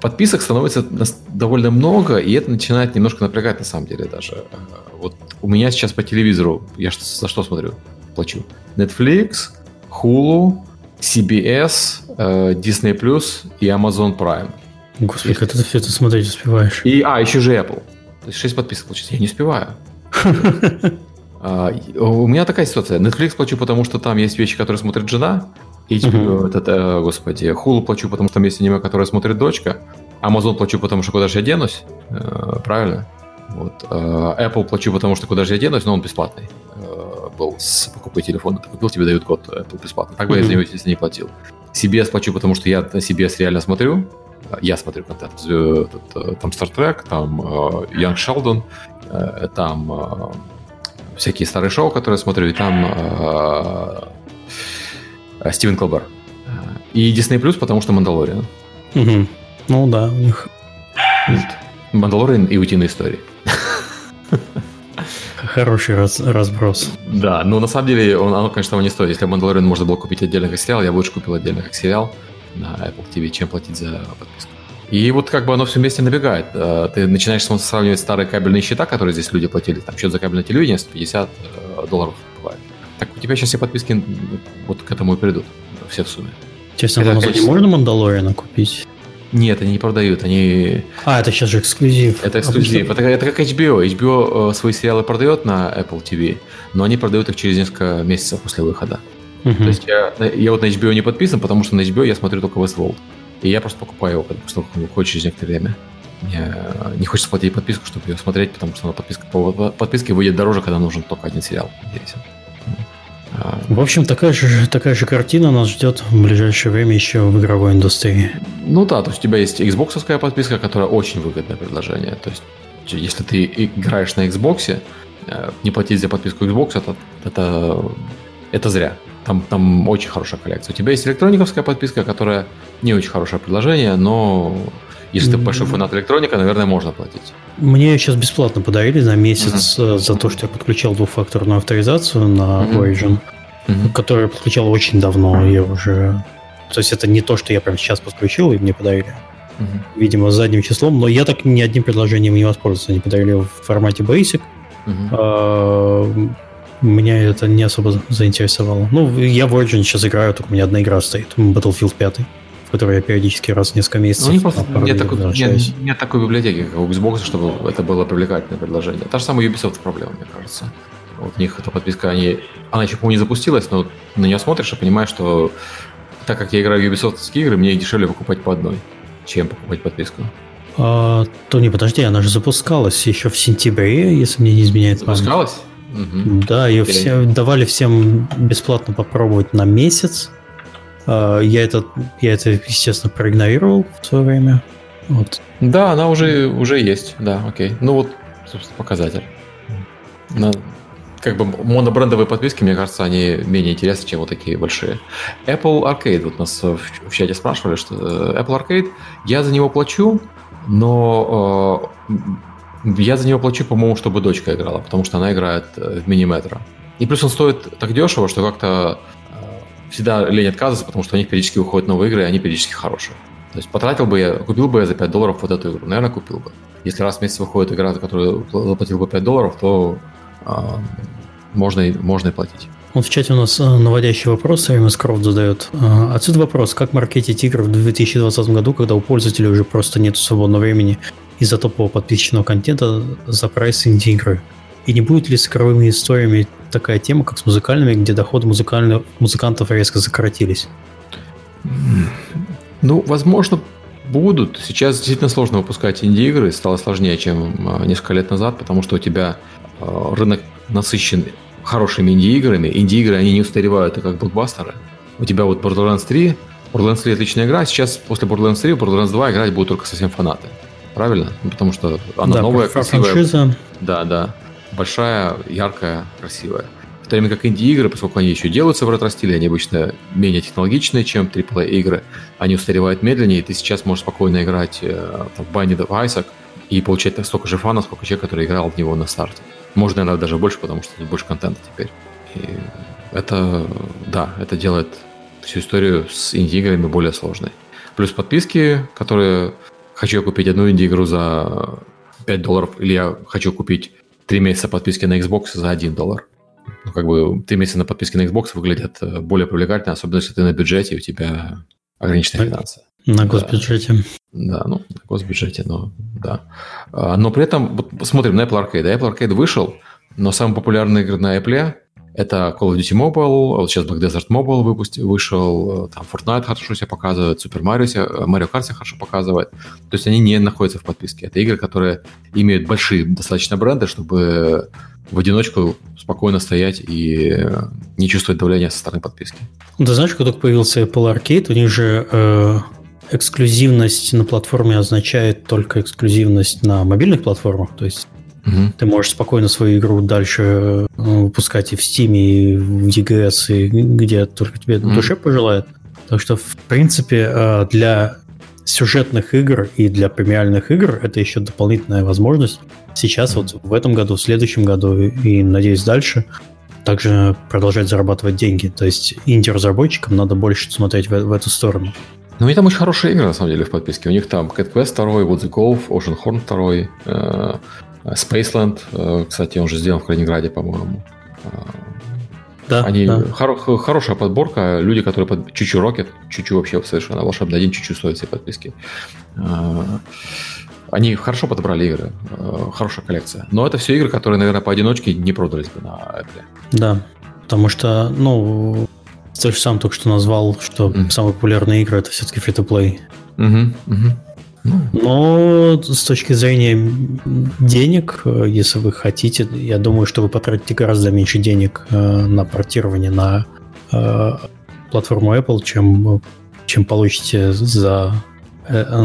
подписок становится довольно много, и это начинает немножко напрягать на самом деле даже. Вот у меня сейчас по телевизору, я за что смотрю? Плачу. Netflix, Hulu, CBS, э, Disney Plus и Amazon Prime. Господи, как ты все это смотреть успеваешь? И, а, еще же Apple. То есть 6 подписок получится. Я не успеваю. А, у меня такая ситуация. Netflix плачу, потому что там есть вещи, которые смотрит жена. HBO, этот, э, господи, Hulu плачу, потому что там есть аниме, которое смотрит дочка. Amazon плачу, потому что куда же я денусь. Э, правильно? Вот. Э, Apple плачу, потому что куда же я денусь, но он бесплатный был с покупкой телефона. Ты купил, тебе дают год Apple бесплатно. Так бы я за него, естественно, не платил. CBS плачу, потому что я на CBS реально смотрю. Я смотрю контент. Там Star Trek, там Young Sheldon, там всякие старые шоу, которые смотрю, и там э, э, Стивен Колбер. И Disney Plus, потому что Мандалориан. Угу. Ну да, у них... Мандалориан и утиные истории. Хороший раз, разброс. Да, но на самом деле он, оно, конечно, того не стоит. Если Мандалориан можно было купить отдельно как сериал, я бы лучше купил отдельно как сериал на Apple TV, чем платить за подписку. И вот как бы оно все вместе набегает. Э, ты начинаешь сравнивать старые кабельные счета, которые здесь люди платили. Там счет за кабельное телевидение 150 э, долларов бывает. Так у тебя сейчас все подписки вот к этому и придут. Все в сумме. Честно, в Амазоне можно Мандалориана купить? Нет, они не продают, они... А, это сейчас же эксклюзив. Это эксклюзив. Это, это как HBO. HBO э, свои сериалы продает на Apple TV, но они продают их через несколько месяцев после выхода. Uh-huh. То есть я, я вот на HBO не подписан, потому что на HBO я смотрю только Westworld. И я просто покупаю его, потому что он выходит через некоторое время. Мне не хочется платить подписку, чтобы ее смотреть, потому что подписка, по подписке выйдет дороже, когда нужен только один сериал. Интересен. А, в общем, такая же, такая же картина нас ждет в ближайшее время еще в игровой индустрии. Ну да, то есть у тебя есть Xbox подписка, которая очень выгодное предложение. То есть, если ты играешь на Xbox, э, не платить за подписку Xbox, это, это, это зря. Там, там очень хорошая коллекция. У тебя есть электрониковская подписка, которая не очень хорошее предложение, но если ты большой фанат электроника, наверное, можно платить. Мне ее сейчас бесплатно подарили на месяц uh-huh. за то, что я подключал двухфакторную авторизацию на uh-huh. Origin, uh-huh. которую я подключал очень давно. Я уже... То есть это не то, что я прямо сейчас подключил и мне подарили. Uh-huh. Видимо, задним числом. Но я так ни одним предложением не воспользовался. Они подарили в формате Basic. Uh-huh меня это не особо заинтересовало. Ну, я в Origin сейчас играю, только у меня одна игра стоит, Battlefield 5, в которой я периодически раз в несколько месяцев... Ну, не просто нет, такой, нет, нет такой библиотеки, как у Xbox, чтобы это было привлекательное предложение. Та же самая Ubisoft проблема, мне кажется. Вот у них эта подписка, они, она еще, по-моему, не запустилась, но на нее смотришь и понимаешь, что так как я играю в Ubisoft игры, мне дешевле покупать по одной, чем покупать подписку. А, то не подожди, она же запускалась еще в сентябре, если мне не изменяет память. Запускалась? Угу. Да, ее все, давали всем бесплатно попробовать на месяц. А, я это, я это, естественно, проигнорировал в свое время. Вот. Да, она уже, уже есть, да, окей. Ну вот, собственно, показатель. На, как бы монобрендовые подписки, мне кажется, они менее интересны, чем вот такие большие. Apple Arcade, вот нас в, в чате спрашивали, что э, Apple Arcade, я за него плачу, но э, я за него плачу, по-моему, чтобы дочка играла, потому что она играет э, в мини-метро. И плюс он стоит так дешево, что как-то э, всегда лень отказываться, потому что у них периодически выходят новые игры, и они периодически хорошие. То есть потратил бы я, купил бы я за 5 долларов вот эту игру? Наверное, купил бы. Если раз в месяц выходит игра, за которую заплатил бы 5 долларов, то э, можно, и, можно и платить. Вот в чате у нас э, наводящий вопрос, МС Крофт задает. Отсюда вопрос, как маркетить игры в 2020 году, когда у пользователей уже просто нет свободного времени из-за топового подписчного контента за прайс инди-игры? И не будет ли с игровыми историями такая тема, как с музыкальными, где доходы музыкальных музыкантов резко сократились? Ну, возможно, будут. Сейчас действительно сложно выпускать инди-игры. Стало сложнее, чем а, несколько лет назад, потому что у тебя а, рынок насыщен хорошими инди-играми. Инди-игры, они не устаревают, как блокбастеры. У тебя вот Borderlands 3, Borderlands 3 отличная игра, сейчас после Borderlands 3 Borderlands 2 играть будут только совсем фанаты правильно? Ну, потому что она да, новая, красивая. Франшиза. Да, да. Большая, яркая, красивая. В то время как инди-игры, поскольку они еще делаются в ретро-стиле, они обычно менее технологичные, чем AAA-игры, они устаревают медленнее, и ты сейчас можешь спокойно играть э, в Binding of Isaac и получать столько же фанов, сколько человек, который играл в него на старте. Можно, наверное, даже больше, потому что тут больше контента теперь. И это, да, это делает всю историю с инди-играми более сложной. Плюс подписки, которые хочу я купить одну инди-игру за 5 долларов, или я хочу купить 3 месяца подписки на Xbox за 1 доллар. Ну, как бы 3 месяца на подписке на Xbox выглядят э, более привлекательно, особенно если ты на бюджете, у тебя ограниченные финансы. На госбюджете. Да, ну, на госбюджете, но да. А, но при этом, вот посмотрим на Apple Arcade. Apple Arcade вышел, но самые популярные игры на Apple это Call of Duty Mobile, вот сейчас Black Desert Mobile выпустил, вышел, там Fortnite хорошо себя показывает, Super Mario, Mario Kart себя хорошо показывает. То есть они не находятся в подписке. Это игры, которые имеют большие достаточно бренды, чтобы в одиночку спокойно стоять и не чувствовать давления со стороны подписки. Ты знаешь, когда появился Apple Arcade, у них же э, эксклюзивность на платформе означает только эксклюзивность на мобильных платформах. То есть Угу. Ты можешь спокойно свою игру дальше э, выпускать и в Steam, и в EGS, и где только тебе угу. душе пожелает. Так что, в принципе, э, для сюжетных игр и для премиальных игр это еще дополнительная возможность. Сейчас, mm вот в этом году, в следующем году и, надеюсь, дальше также продолжать зарабатывать деньги. То есть инди-разработчикам надо больше смотреть в, в эту сторону. Ну, и там очень хорошие игры, на самом деле, в подписке. У них там Cat Quest 2, Wood the Cove, Ocean Horn 2, э, Spaceland, э, кстати, он же сделан в Калининграде, по-моему. Э, да, Они да. Хор- хорошая подборка. Люди, которые под Чучу Рокет, Чучу вообще совершенно волшебный. Один Чучу стоит все подписки. Они хорошо подобрали игры. Хорошая коллекция. Но это все игры, которые, наверное, поодиночке не продались бы на Apple. Да. Потому что, ну, ты же сам только что назвал, что mm. самые популярные игры это все-таки free-to-play. Mm-hmm. Mm-hmm. Но с точки зрения денег, э, если вы хотите, я думаю, что вы потратите гораздо меньше денег э, на портирование на э, платформу Apple, чем, чем получите за, за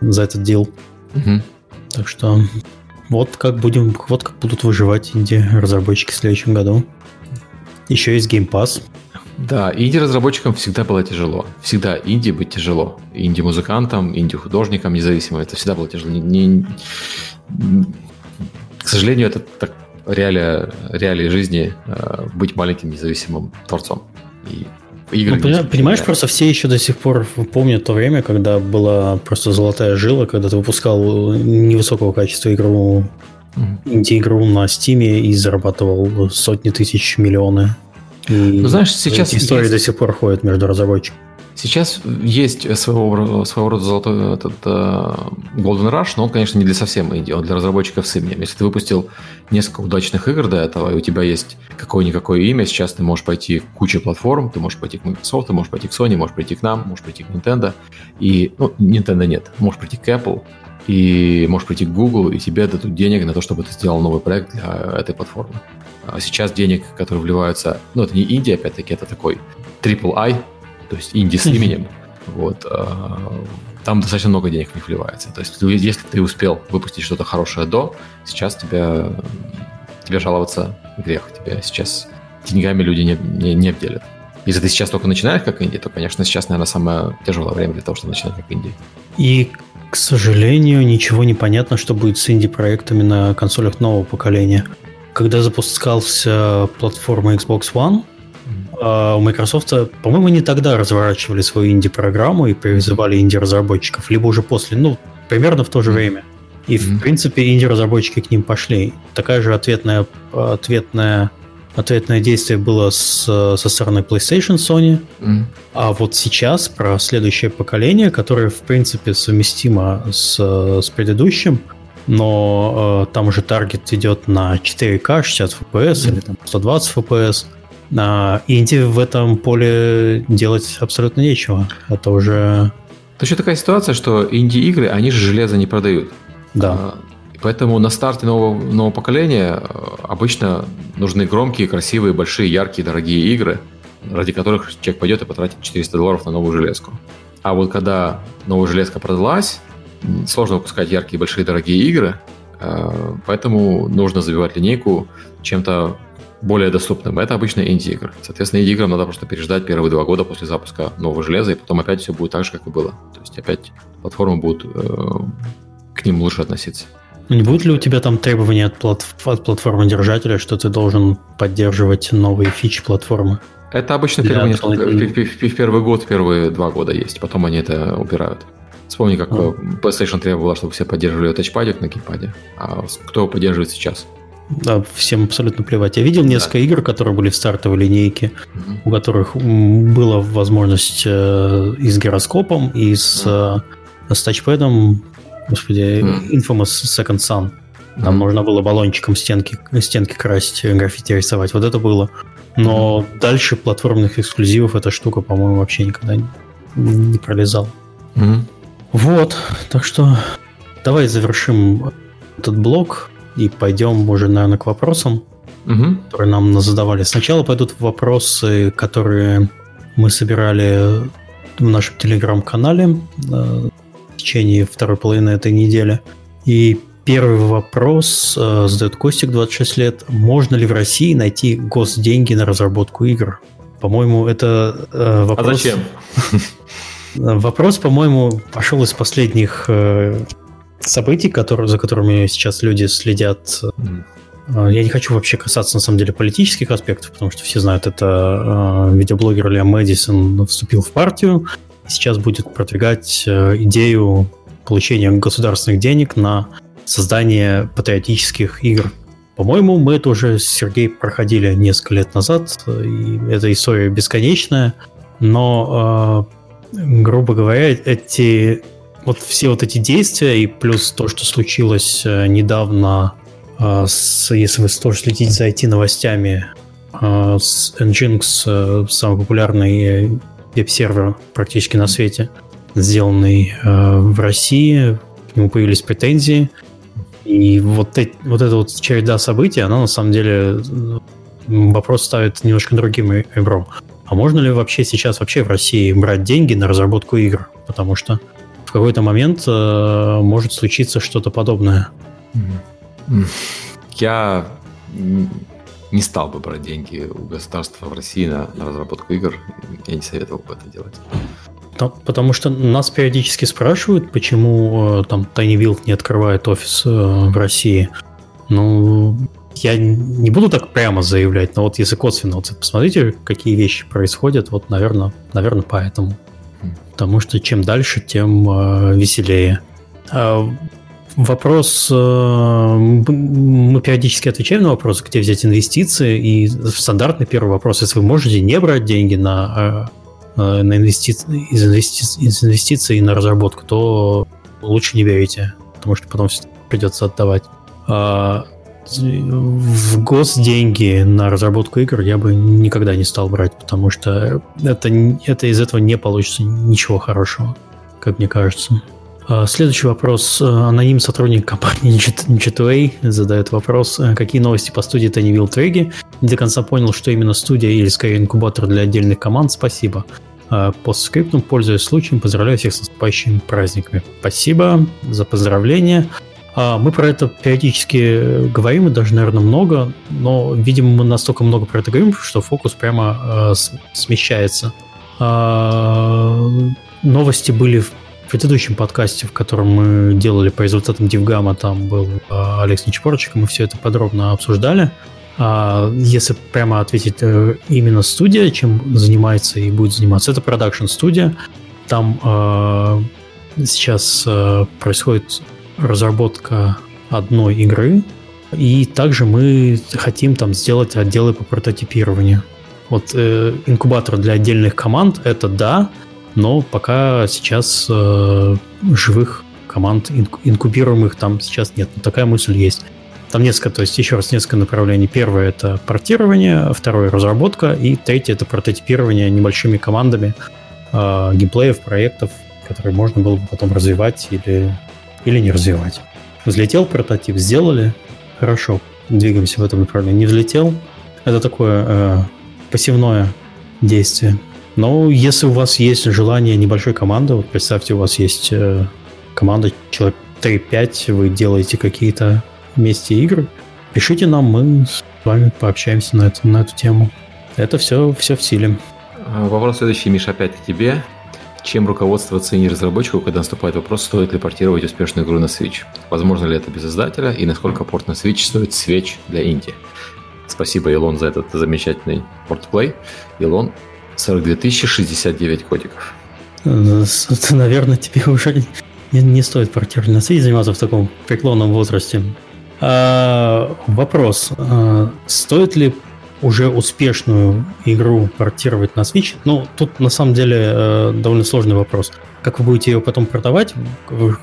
этот дел. Угу. Так что вот как будем, вот как будут выживать инди-разработчики в следующем году. Еще есть Game Pass. Да, инди-разработчикам всегда было тяжело. Всегда инди быть тяжело. Инди-музыкантам, инди-художникам, независимо. Это всегда было тяжело. Не, не, к сожалению, это так реалия, реалии жизни э, быть маленьким независимым творцом. И игры ну, понимаешь, да. просто все еще до сих пор помнят то время, когда была просто золотая жила, когда ты выпускал невысокого качества игру, mm-hmm. инди-игру на Стиме и зарабатывал сотни тысяч, миллионы и ну, знаешь, сейчас эти истории есть... до сих пор ходят между разработчиками. Сейчас есть своего, своего рода золотой этот, uh, Golden Rush, но он, конечно, не для совсем инди, он для разработчиков с именем. Если ты выпустил несколько удачных игр до этого, и у тебя есть какое-никакое имя, сейчас ты можешь пойти в кучу платформ, ты можешь пойти к Microsoft, ты можешь пойти к Sony, можешь прийти к нам, можешь прийти к Nintendo. И, ну, Nintendo нет, можешь прийти к Apple, и можешь прийти к Google, и тебе дадут денег на то, чтобы ты сделал новый проект для этой платформы. А сейчас денег, которые вливаются, ну, это не Индия, опять-таки, это такой triple I, то есть Инди с именем. Вот. А, там достаточно много денег в них вливается. То есть, если ты успел выпустить что-то хорошее до, сейчас тебя, тебе жаловаться грех. Тебя сейчас деньгами люди не, не, не обделят. Если ты сейчас только начинаешь как инди, то, конечно, сейчас, наверное, самое тяжелое время для того, чтобы начинать как инди. И, к сожалению, ничего не понятно, что будет с инди-проектами на консолях нового поколения когда запускался платформа Xbox One, у Microsoft, по-моему, не тогда разворачивали свою инди-программу и призывали инди-разработчиков, либо уже после, ну, примерно в то же время. И, в принципе, инди-разработчики к ним пошли. Такая же ответная, ответная, ответное действие было с, со стороны PlayStation, Sony. Mm. А вот сейчас про следующее поколение, которое, в принципе, совместимо с, с предыдущим, но э, там уже таргет идет на 4К, 60 FPS или там 120 FPS. А инди в этом поле делать абсолютно нечего. Это уже... То еще такая ситуация, что инди-игры, они же железо не продают. Да. А, поэтому на старте нового, нового поколения э, обычно нужны громкие, красивые, большие, яркие, дорогие игры, ради которых человек пойдет и потратит 400 долларов на новую железку. А вот когда новая железка продалась, сложно выпускать яркие, большие, дорогие игры, э, поэтому нужно забивать линейку чем-то более доступным. Это обычно инди-игры. Соответственно, инди-играм надо просто переждать первые два года после запуска нового железа, и потом опять все будет так же, как и было. То есть опять платформы будут э, к ним лучше относиться. Не будет ли у тебя там требования от, плат от платформы держателя, что ты должен поддерживать новые фичи платформы? Это обычно первые несколько, в, в первый год, первые два года есть, потом они это убирают. Вспомни, как а. PlayStation требовала, чтобы все поддерживали тачпадик на геймпаде. А кто его поддерживает сейчас? Да, всем абсолютно плевать. Я видел да. несколько игр, которые были в стартовой линейке, угу. у которых была возможность э, и с гироскопом, и с, э, с тачпэдом, господи, угу. Infamous Second Son. Там угу. можно было баллончиком стенки, стенки красить, граффити рисовать. Вот это было. Но угу. дальше платформных эксклюзивов эта штука, по-моему, вообще никогда не, не пролезала. Угу. Вот, так что давай завершим этот блок и пойдем уже, наверное, к вопросам, угу. которые нам задавали. Сначала пойдут вопросы, которые мы собирали в нашем телеграм-канале э, в течение второй половины этой недели. И Первый вопрос э, задает Костик, 26 лет. Можно ли в России найти госденьги на разработку игр? По-моему, это э, вопрос... А зачем? Вопрос, по-моему, пошел из последних э, событий, которые, за которыми сейчас люди следят. Э, я не хочу вообще касаться, на самом деле, политических аспектов, потому что все знают, это э, видеоблогер Лиам Мэдисон вступил в партию и сейчас будет продвигать э, идею получения государственных денег на создание патриотических игр. По-моему, мы это уже с Сергеем проходили несколько лет назад, и эта история бесконечная, но, э, грубо говоря, эти вот все вот эти действия и плюс то, что случилось э, недавно, э, с, если вы тоже следите за IT-новостями, э, с Nginx, самый популярный веб-сервер практически на свете, сделанный в России, к нему появились претензии – и вот, эти, вот эта вот череда событий, она на самом деле вопрос ставит немножко другим ребром. А можно ли вообще сейчас вообще в России брать деньги на разработку игр? Потому что в какой-то момент э, может случиться что-то подобное. Я не стал бы брать деньги у государства в России на, на разработку игр. Я не советовал бы это делать. Потому что нас периодически спрашивают, почему э, там Tiny не открывает офис э, в России. Ну, я не буду так прямо заявлять, но вот если косвенно, вот посмотрите, какие вещи происходят, вот, наверное, наверное, поэтому. Потому что чем дальше, тем э, веселее. А вопрос, э, мы периодически отвечаем на вопрос, где взять инвестиции, и стандартный первый вопрос, если вы можете не брать деньги на э, Э, на инвести... из, инвести... из инвестиций на разработку, то лучше не берите, потому что потом придется отдавать. А в госденьги на разработку игр я бы никогда не стал брать, потому что это, это из этого не получится ничего хорошего, как мне кажется. А, следующий вопрос. Аноним сотрудник компании G2A задает вопрос. Какие новости по студии Tiny Треги? Не до конца понял, что именно студия или скорее инкубатор для отдельных команд. Спасибо. А, по скриптам, пользуясь случаем, поздравляю всех с наступающими праздниками. Спасибо за поздравления. А, мы про это периодически говорим, и даже, наверное, много, но, видимо, мы настолько много про это говорим, что фокус прямо э, смещается. Э, новости были в предыдущем подкасте, в котором мы делали по результатам Дивгама, там был э, Алекс Нечпорчик, мы все это подробно обсуждали. А если прямо ответить э, именно студия, чем занимается и будет заниматься, это продакшн студия. Там э, сейчас э, происходит разработка одной игры, и также мы хотим там сделать отделы по прототипированию. Вот э, инкубатор для отдельных команд это да, но пока сейчас э, живых команд инкубируемых там сейчас нет. Но такая мысль есть. Там несколько, то есть еще раз несколько направлений. Первое это портирование, второе разработка, и третье это прототипирование небольшими командами э, геймплеев, проектов, которые можно было бы потом развивать или, или не развивать. Взлетел прототип, сделали, хорошо, двигаемся в этом направлении. Не взлетел, это такое э, пассивное действие. Но если у вас есть желание небольшой команды, вот представьте, у вас есть э, команда человек 3-5, вы делаете какие-то вместе игры, пишите нам, мы с вами пообщаемся на, эту на эту тему. Это все, все в силе. А, вопрос следующий, Миша, опять к тебе. Чем руководствоваться не разработчику, когда наступает вопрос, стоит ли портировать успешную игру на Switch? Возможно ли это без издателя? И насколько порт на Switch стоит Switch для Инди? Спасибо, Илон, за этот замечательный портплей. Илон, 42 069 кодиков. Наверное, тебе уже не, не стоит портировать на Switch заниматься в таком преклонном возрасте. А, вопрос. А, стоит ли уже успешную игру портировать на Switch? Ну, тут на самом деле э, довольно сложный вопрос. Как вы будете ее потом продавать? В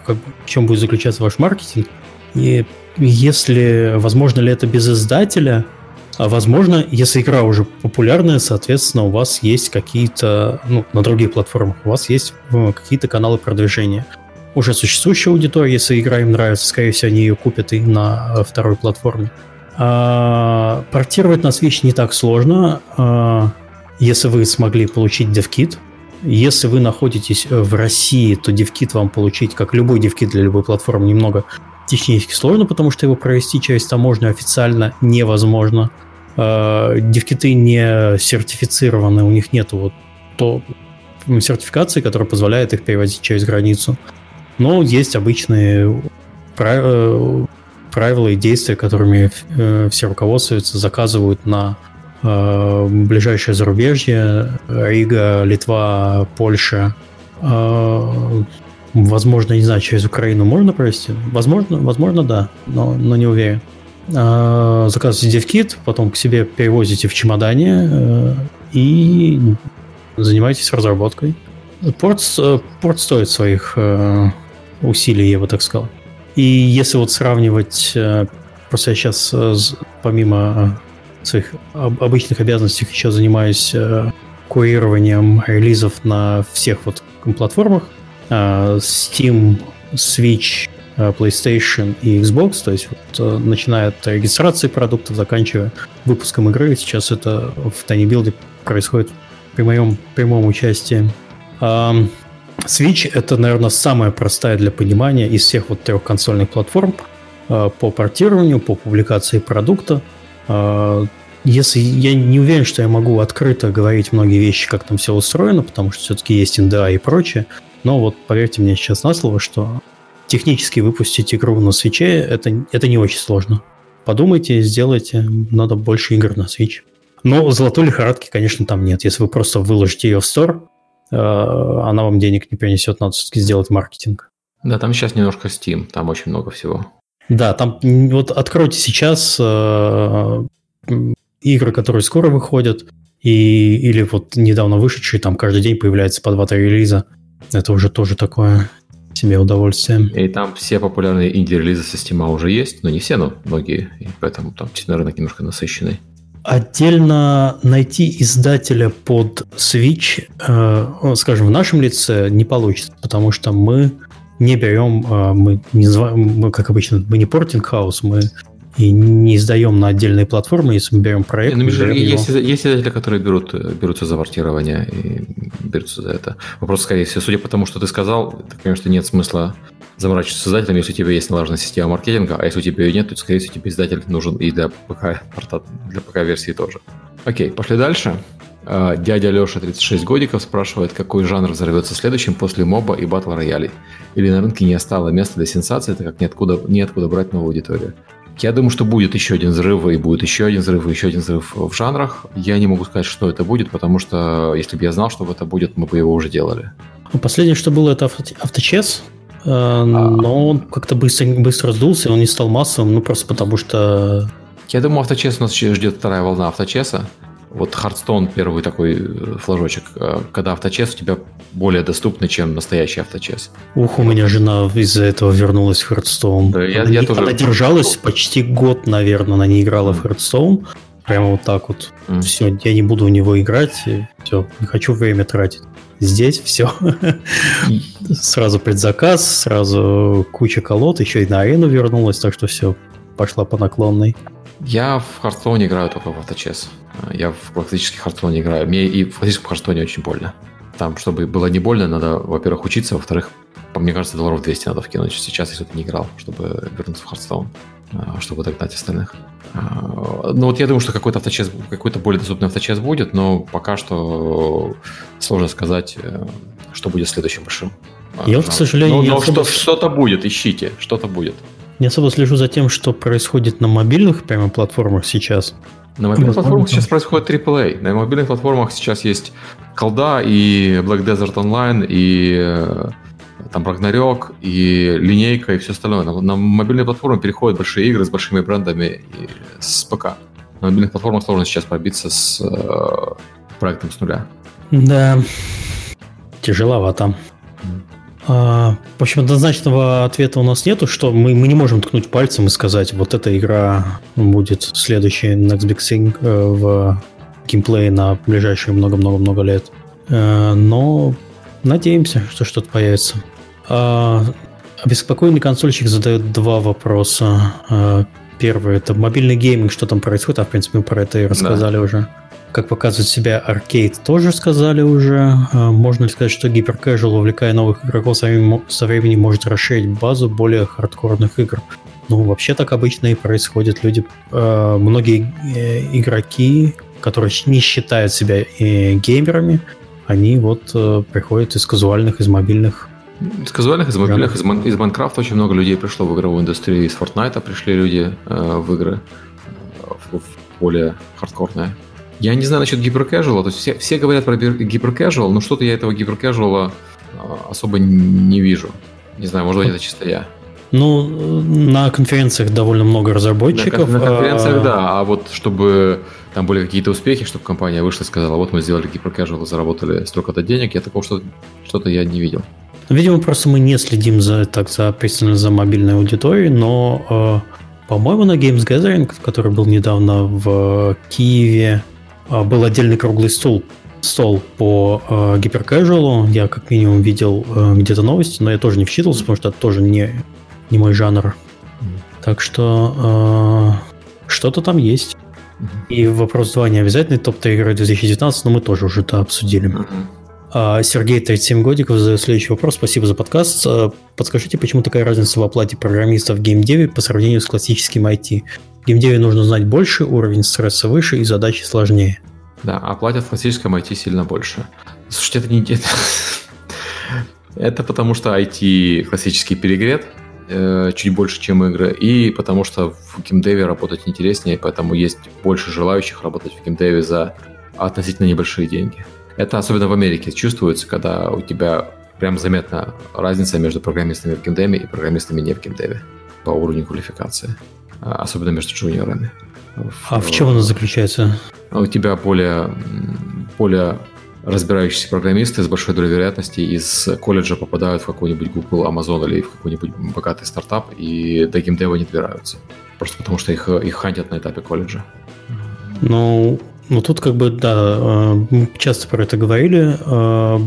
чем будет заключаться ваш маркетинг? И если, возможно ли это без издателя? А возможно, если игра уже популярная, соответственно, у вас есть какие-то, ну, на других платформах, у вас есть э, какие-то каналы продвижения уже существующая аудитория, если игра им нравится, скорее всего, они ее купят и на э, второй платформе. А, портировать на Switch не так сложно, а, если вы смогли получить DevKit. Если вы находитесь в России, то DevKit вам получить, как любой DevKit для любой платформы, немного технически сложно, потому что его провести через таможню официально невозможно. Э, девкиты не сертифицированы, у них нет вот то сертификации, которая позволяет их перевозить через границу. Но есть обычные правила и действия, которыми все руководствуются, заказывают на Э, ближайшее зарубежье, Рига, Литва, Польша. Э, возможно, не знаю, через Украину можно провести? Возможно, возможно, да, но, но не уверен. Э, заказываете DevKit, потом к себе перевозите в чемодане и занимаетесь разработкой. Порт, порт стоит своих усилий, я бы так сказал. И если вот сравнивать, просто я сейчас помимо своих обычных обязанностях еще занимаюсь э, курированием релизов на всех вот платформах. Э, Steam, Switch, э, PlayStation и Xbox, то есть вот, начиная от регистрации продуктов, заканчивая выпуском игры. Сейчас это в Tiny Build происходит при моем прямом участии. Switch — это, наверное, самая простая для понимания из всех вот трех консольных платформ по портированию, по публикации продукта. А, если я не уверен, что я могу открыто говорить многие вещи, как там все устроено, потому что все-таки есть NDA и прочее, но вот поверьте мне сейчас на слово, что технически выпустить игру на свече это, это не очень сложно. Подумайте, сделайте, надо больше игр на Switch. Но золотой лихорадки, конечно, там нет. Если вы просто выложите ее в Store, э, она вам денег не принесет, надо все-таки сделать маркетинг. Да, там сейчас немножко Steam, там очень много всего. Да, там вот откройте сейчас э, игры, которые скоро выходят, и, или вот недавно вышедшие, там каждый день появляется по 2-3 релиза. Это уже тоже такое себе удовольствие. И там все популярные инди-релизы система уже есть, но не все, но многие, и поэтому там рынок немножко насыщенный. Отдельно найти издателя под Switch, э, скажем, в нашем лице не получится, потому что мы не берем, а, мы не называем, мы, как обычно, мы не портинг хаус, мы и не издаем на отдельные платформы, если мы берем проект. Ну, берем есть, его. есть издатели, которые берут, берутся за портирование и берутся за это. Вопрос, скорее всего, судя по тому, что ты сказал, ты что нет смысла заморачиваться с издателем, если у тебя есть налаженная система маркетинга, а если у тебя ее нет, то, скорее всего, тебе издатель нужен и для ПК, для ПК-версии тоже. Окей, пошли дальше. А, дядя Леша, 36 годиков, спрашивает, какой жанр взорвется следующим после моба и батл роялей. Или на рынке не остало места для сенсации, так как неоткуда, неоткуда брать новую аудиторию. Я думаю, что будет еще один взрыв, и будет еще один взрыв, и еще один взрыв в жанрах. Я не могу сказать, что это будет, потому что если бы я знал, что это будет, мы бы его уже делали. Ну, последнее, что было, это авточес. Э, а... Но он как-то быстро, быстро сдулся, он не стал массовым, ну просто потому что... Я думаю, авточес у нас ждет вторая волна авточеса. Вот Hearthstone первый такой э, флажочек, э, когда авточес у тебя более доступный, чем настоящий авточес. Ух, у меня жена из-за этого вернулась в Hearthstone. Да, я, она, я тоже... она держалась почти год, наверное, она не играла в Hearthstone. Прямо вот так вот. Mm. Все, я не буду в него играть. Все, не хочу время тратить. Здесь все. сразу предзаказ, сразу куча колод, еще и на арену вернулась, так что все, пошла по наклонной. Я в Hearthstone играю только в авточес. Я в классический Hearthstone играю. Мне и в классическом Hearthstone очень больно. Там, чтобы было не больно, надо, во-первых, учиться, во-вторых, мне кажется, долларов 200 надо вкинуть сейчас, если ты не играл, чтобы вернуться в Hearthstone, а, чтобы догнать остальных. А, ну вот я думаю, что какой-то авточес, какой-то более доступный авточес будет, но пока что сложно сказать, э, что будет следующим большим. Я вот, к сожалению, но, но что, что-то будет, ищите, что-то будет. Не особо слежу за тем, что происходит на мобильных прямо платформах сейчас. На мобильных платформах сейчас происходит AAA. На мобильных платформах сейчас есть колда и Black Desert Online, и э, там Ragnarok, и линейка, и все остальное. На, на мобильные платформы переходят большие игры с большими брендами и с ПК. На мобильных платформах сложно сейчас пробиться с э, проектом с нуля. Да, тяжеловато. А, в общем, однозначного ответа у нас нету, что мы, мы не можем ткнуть пальцем и сказать, вот эта игра будет следующей Next Big Thing э, в геймплее на ближайшие много-много-много лет. Э, но надеемся, что что-то появится. А, обеспокоенный консольщик задает два вопроса. А, первый – это мобильный гейминг, что там происходит, а в принципе мы про это и рассказали да. уже. Как показывает себя аркейд, тоже сказали уже. А, можно ли сказать, что гиперкэжуал, увлекая новых игроков, со временем может расширить базу более хардкорных игр? Ну, вообще так обычно и происходит. Люди, а, многие э, игроки, которые не считают себя э, геймерами, они вот э, приходят из казуальных, из мобильных из казуальных, из мобильных, из, из Майнкрафта очень много людей пришло в игровую индустрию. Из Fortnite пришли люди э, в игры в, в более хардкорные. Я не знаю насчет гиперкэжуала. То есть все, все говорят про гиперкэжуал, но что-то я этого гиперкэжуала особо не вижу. Не знаю, может быть, это чисто я. Ну, на конференциях довольно много разработчиков. На, на конференциях, а... да. А вот чтобы там были какие-то успехи, чтобы компания вышла и сказала, вот мы сделали гиперкэжуал, заработали столько-то денег, я такого что-то, что-то я не видел. Видимо, просто мы не следим за, так, за, пристально за мобильной аудиторией, но, э, по-моему, на Games Gathering, который был недавно в Киеве, а, был отдельный круглый стол, стол по э, гиперкэжуалу. Я как минимум видел э, где-то новости, но я тоже не вчитывался, потому что это тоже не, не мой жанр. Так что э, что-то там есть. И вопрос 2 не обязательный топ-3 игры 2019, но мы тоже уже это обсудили. А, Сергей, 37 годиков, задает следующий вопрос. Спасибо за подкаст. Подскажите, почему такая разница в оплате программистов в геймдеве по сравнению с классическим IT? В геймдеве нужно знать больше, уровень стресса выше и задачи сложнее. Да, а в классическом IT сильно больше. Слушайте, это не... Это потому что IT классический перегрет, э, чуть больше, чем игры, и потому что в геймдеве работать интереснее, поэтому есть больше желающих работать в геймдеве за относительно небольшие деньги. Это особенно в Америке чувствуется, когда у тебя прям заметна разница между программистами в геймдеве и программистами не в геймдеве по уровню квалификации. А, особенно между джуниорами. А в, в чем она заключается? У тебя более, более разбирающиеся программисты с большой долей вероятности из колледжа попадают в какой-нибудь Google, Amazon или в какой-нибудь богатый стартап и до геймдева не добираются. Просто потому что их, их хантят на этапе колледжа. Ну, ну тут как бы, да, э, мы часто про это говорили. Э,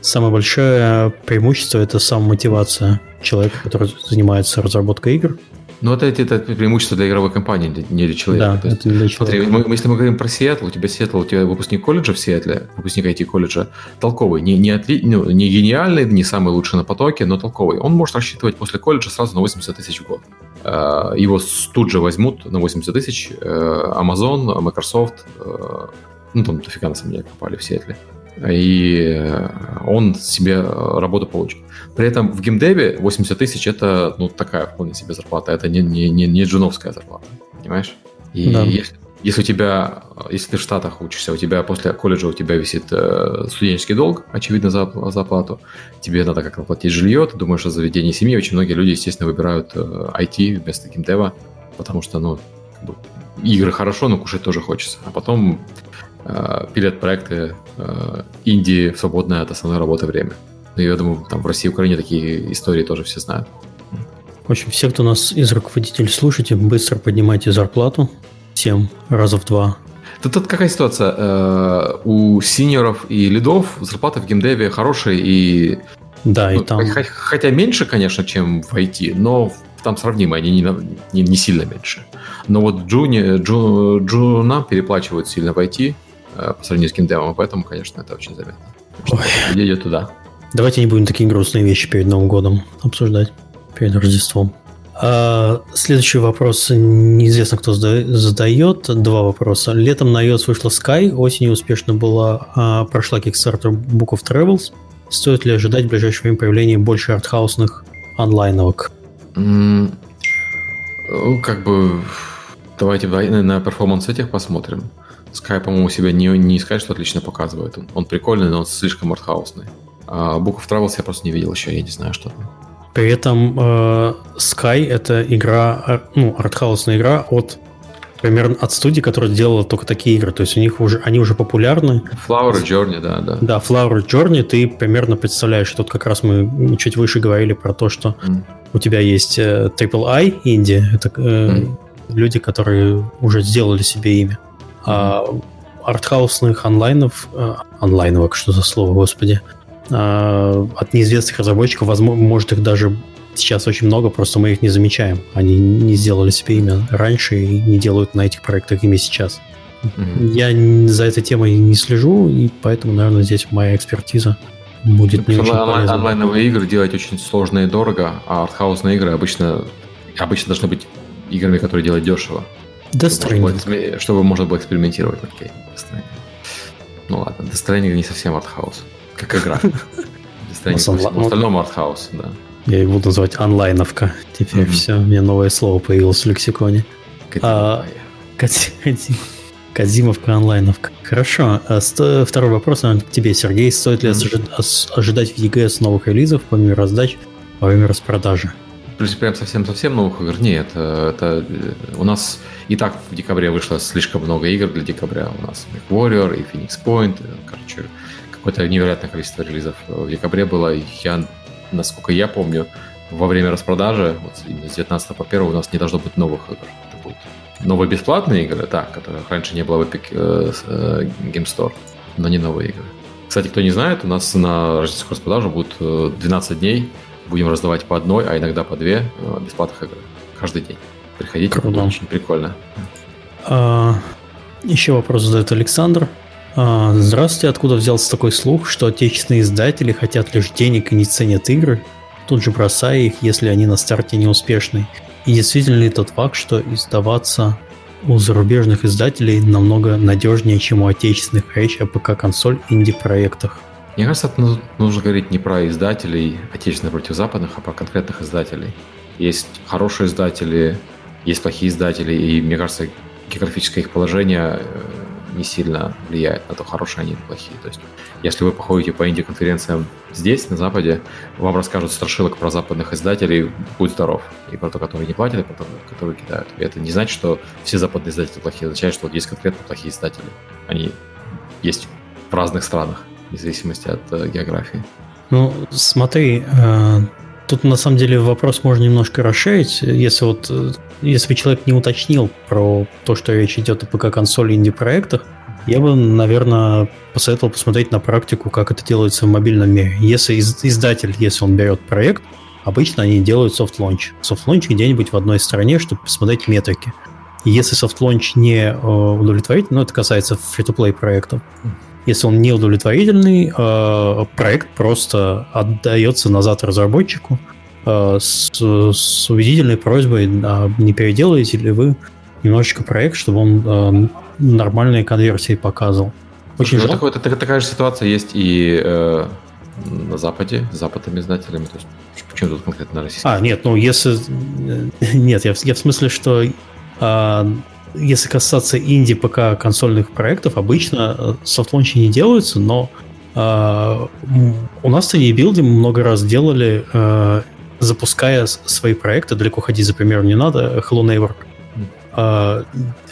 самое большое преимущество – это самомотивация человека, который занимается разработкой игр. Ну, это, это, это преимущество для игровой компании, не для человека. Да, есть, это для человека. Смотри, мы, если мы говорим про Сиэтл, у тебя Сиэтл, у тебя выпускник колледжа в Сиэтле, выпускник IT-колледжа, толковый, не, не, отли, ну, не гениальный, не самый лучший на потоке, но толковый. Он может рассчитывать после колледжа сразу на 80 тысяч в год. Э, его тут же возьмут на 80 тысяч э, Amazon, Microsoft, э, ну, там дофига на самом деле попали в Сиэтле и он себе работу получит. При этом в геймдеве 80 тысяч это ну, такая вполне себе зарплата, это не, не, не, не джуновская зарплата, понимаешь? И да. если, если у тебя, если ты в Штатах учишься, у тебя после колледжа у тебя висит э, студенческий долг, очевидно, за, за оплату, тебе надо как-то платить жилье, ты думаешь о заведении семьи, очень многие люди, естественно, выбирают э, IT вместо геймдева, потому что, ну, как бы, игры хорошо, но кушать тоже хочется. А потом э, пилят проекты э, Индии в свободное от основной работы время. Ну, я думаю, там в России и Украине такие истории тоже все знают. В общем, все, кто нас из руководителей слушаете, быстро поднимайте зарплату всем раза в два. Тут, тут какая ситуация? Э, у синьоров и лидов зарплаты в геймдеве хорошие и... Да, ну, и там... Хотя меньше, конечно, чем в IT, но там сравнимые, они не, не, не сильно меньше. Но вот джуни, джу, джунам переплачивают сильно в IT, Э, по сравнению с геймдевом, и поэтому, конечно, это очень заметно. Ой. Идет туда. Давайте не будем такие грустные вещи перед Новым годом обсуждать, перед Рождеством. А, следующий вопрос неизвестно, кто задает. Два вопроса. Летом на iOS вышла Sky, осенью успешно была, а, прошла Kickstarter Book of Travels. Стоит ли ожидать в ближайшее время появления больше артхаусных онлайновок? Mm, как бы давайте на перформанс этих посмотрим. Sky, по-моему, себя не, не сказать, что отлично показывает. Он, он прикольный, но он слишком артхаусный. А Book of Travels я просто не видел еще, я не знаю, что там. При этом э, Sky это игра, ну, артхаусная игра от примерно от студии, которая делала только такие игры. То есть у них уже, они уже популярны. Flower Journey, да, да. Да, Flower Journey, ты примерно представляешь. Тут как раз мы чуть выше говорили про то, что mm. у тебя есть э, Triple I инди. Это э, mm. люди, которые уже сделали себе имя а, артхаусных онлайнов, а, онлайновок, что за слово, господи, а, от неизвестных разработчиков, возможно, может их даже сейчас очень много, просто мы их не замечаем. Они не сделали себе имя раньше и не делают на этих проектах имя сейчас. Mm-hmm. Я за этой темой не слежу, и поэтому, наверное, здесь моя экспертиза будет не очень онлайн, Онлайновые игры делать очень сложно и дорого, а артхаусные игры обычно, обычно должны быть играми, которые делают дешево. Death чтобы, было, чтобы можно было экспериментировать. Окей, Death Ну ладно, Death Stranding не совсем артхаус, как игра. Death Stranding по всему остальному артхаус, да. Я его буду называть онлайновка. Теперь mm-hmm. все, у меня новое слово появилось в лексиконе. А, Казимовка онлайновка. Хорошо. А второй вопрос наверное, к тебе, Сергей. Стоит ли mm-hmm. ожидать в EGS новых релизов помимо раздач во время распродажи? Прям совсем-совсем новых игр? Нет. Э, это э, у нас и так в декабре вышло слишком много игр для декабря. У нас и Warrior, и Phoenix Point. Э, короче, какое-то невероятное количество релизов в декабре было. Я насколько я помню, во время распродажи, вот с 19 по 1 у нас не должно быть новых игр. Это будут новые бесплатные игры, да, которых раньше не было в Epic э, э, Game Store, но не новые игры. Кстати, кто не знает, у нас на рождественскую распродажу будет 12 э, дней. Будем раздавать по одной, а иногда по две э, бесплатных игры. Каждый день. Приходите, Круто. очень прикольно. А, еще вопрос задает Александр. А, здравствуйте, откуда взялся такой слух, что отечественные издатели хотят лишь денег и не ценят игры, тут же бросая их, если они на старте неуспешны? И действительно ли тот факт, что издаваться у зарубежных издателей намного надежнее, чем у отечественных, речь о ПК-консоль инди-проектах? Мне кажется, нужно говорить не про издателей отечественных против западных, а про конкретных издателей. Есть хорошие издатели, есть плохие издатели, и мне кажется, географическое их положение э, не сильно влияет на то, хорошие они или плохие. То есть, если вы походите по инди-конференциям здесь, на Западе, вам расскажут страшилок про западных издателей, будь здоров. И про то, которые не платят, и про то, которые кидают. И это не значит, что все западные издатели плохие. Означает, что вот есть конкретно плохие издатели. Они есть в разных странах, в зависимости от э, географии. Ну, смотри, э, тут на самом деле вопрос можно немножко расширить. Если вот э, если человек не уточнил про то, что речь идет о ПК-консоли инди-проектах, я бы, наверное, посоветовал посмотреть на практику, как это делается в мобильном мире. Если издатель, если он берет проект, обычно они делают soft launch. Soft launch где-нибудь в одной стране, чтобы посмотреть метрики. Если soft launch не э, удовлетворительный, ну, это касается free-to-play проектов, если он не удовлетворительный, э, проект просто отдается назад разработчику, Э, с, с убедительной просьбой, а не переделаете ли вы немножечко проект, чтобы он э, нормальные конверсии показывал. Очень ну, такое, такая, такая же ситуация есть и э, на Западе, с западными издателями. То есть, почему тут конкретно на российском? А, нет, ну если... Нет, я, я в смысле, что э, если касаться инди ПК консольных проектов, обычно э, софтлончи не делаются, но э, у нас в билде много раз делали э, запуская свои проекты, далеко ходить за примером не надо, Hello Neighbor, э,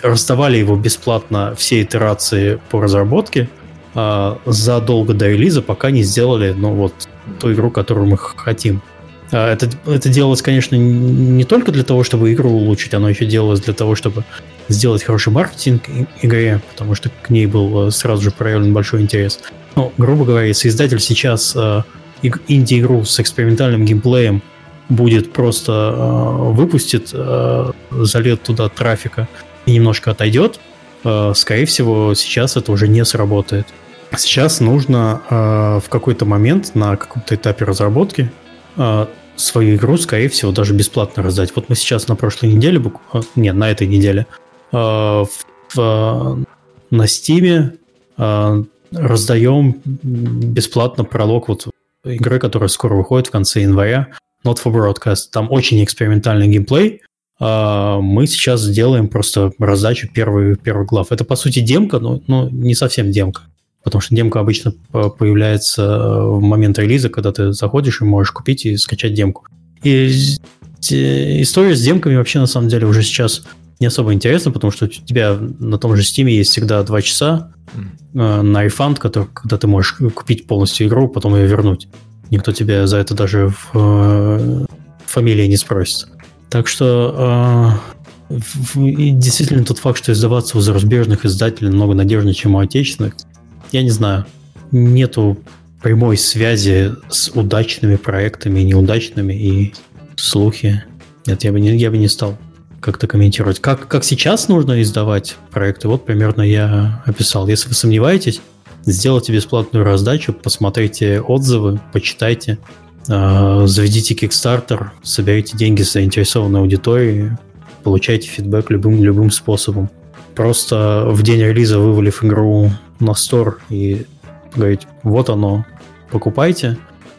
раздавали его бесплатно все итерации по разработке э, задолго до релиза, пока не сделали ну, вот, ту игру, которую мы хотим. А, это, это делалось, конечно, не только для того, чтобы игру улучшить, оно еще делалось для того, чтобы сделать хороший маркетинг игре, потому что к ней был сразу же проявлен большой интерес. Ну, грубо говоря, если издатель сейчас э, инди-игру с экспериментальным геймплеем будет просто э, выпустит, э, залет туда трафика и немножко отойдет, э, скорее всего, сейчас это уже не сработает. Сейчас нужно э, в какой-то момент на каком-то этапе разработки э, свою игру, скорее всего, даже бесплатно раздать. Вот мы сейчас на прошлой неделе. Э, нет, на этой неделе, в, в, на э, раздаем бесплатно пролог вот игры, которая скоро выходит в конце января. Not for Broadcast. Там очень экспериментальный геймплей. А, мы сейчас сделаем просто раздачу первых, первых глав. Это, по сути, демка, но, но не совсем демка. Потому что демка обычно появляется в момент релиза, когда ты заходишь и можешь купить и скачать демку. И история с демками вообще, на самом деле, уже сейчас не особо интересна, потому что у тебя на том же Steam есть всегда два часа mm. на рефанд, который, когда ты можешь купить полностью игру, потом ее вернуть. Никто тебя за это даже в э, фамилии не спросит. Так что э, в, действительно тот факт, что издаваться у зарубежных издателей намного надежнее, чем у отечественных, я не знаю. Нету прямой связи с удачными проектами и неудачными, и слухи. Нет, я бы не, я бы не стал как-то комментировать. Как, как сейчас нужно издавать проекты, вот примерно я описал. Если вы сомневаетесь, сделайте бесплатную раздачу, посмотрите отзывы, почитайте, э, заведите Kickstarter, соберите деньги с заинтересованной аудиторией, получайте фидбэк любым, любым способом. Просто в день релиза вывалив игру на стор и говорить, вот оно, покупайте.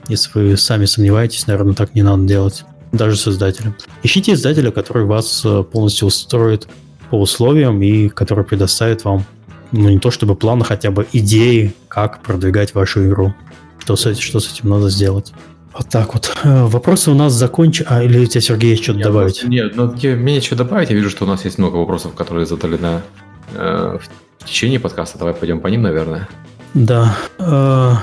Если вы сами сомневаетесь, наверное, так не надо делать. Даже с издателем. Ищите издателя, который вас э, полностью устроит по условиям и который предоставит вам, ну, не то чтобы план, а хотя бы идеи, как продвигать вашу игру. Что с, этим, что с этим надо сделать. Вот так вот. Э, вопросы у нас закончены. А, или у тебя, Сергей, есть что-то добавить? Просто, нет, ну, мне, мне нечего добавить. Я вижу, что у нас есть много вопросов, которые задали на, э, в течение подкаста. Давай пойдем по ним, наверное. Да. Э,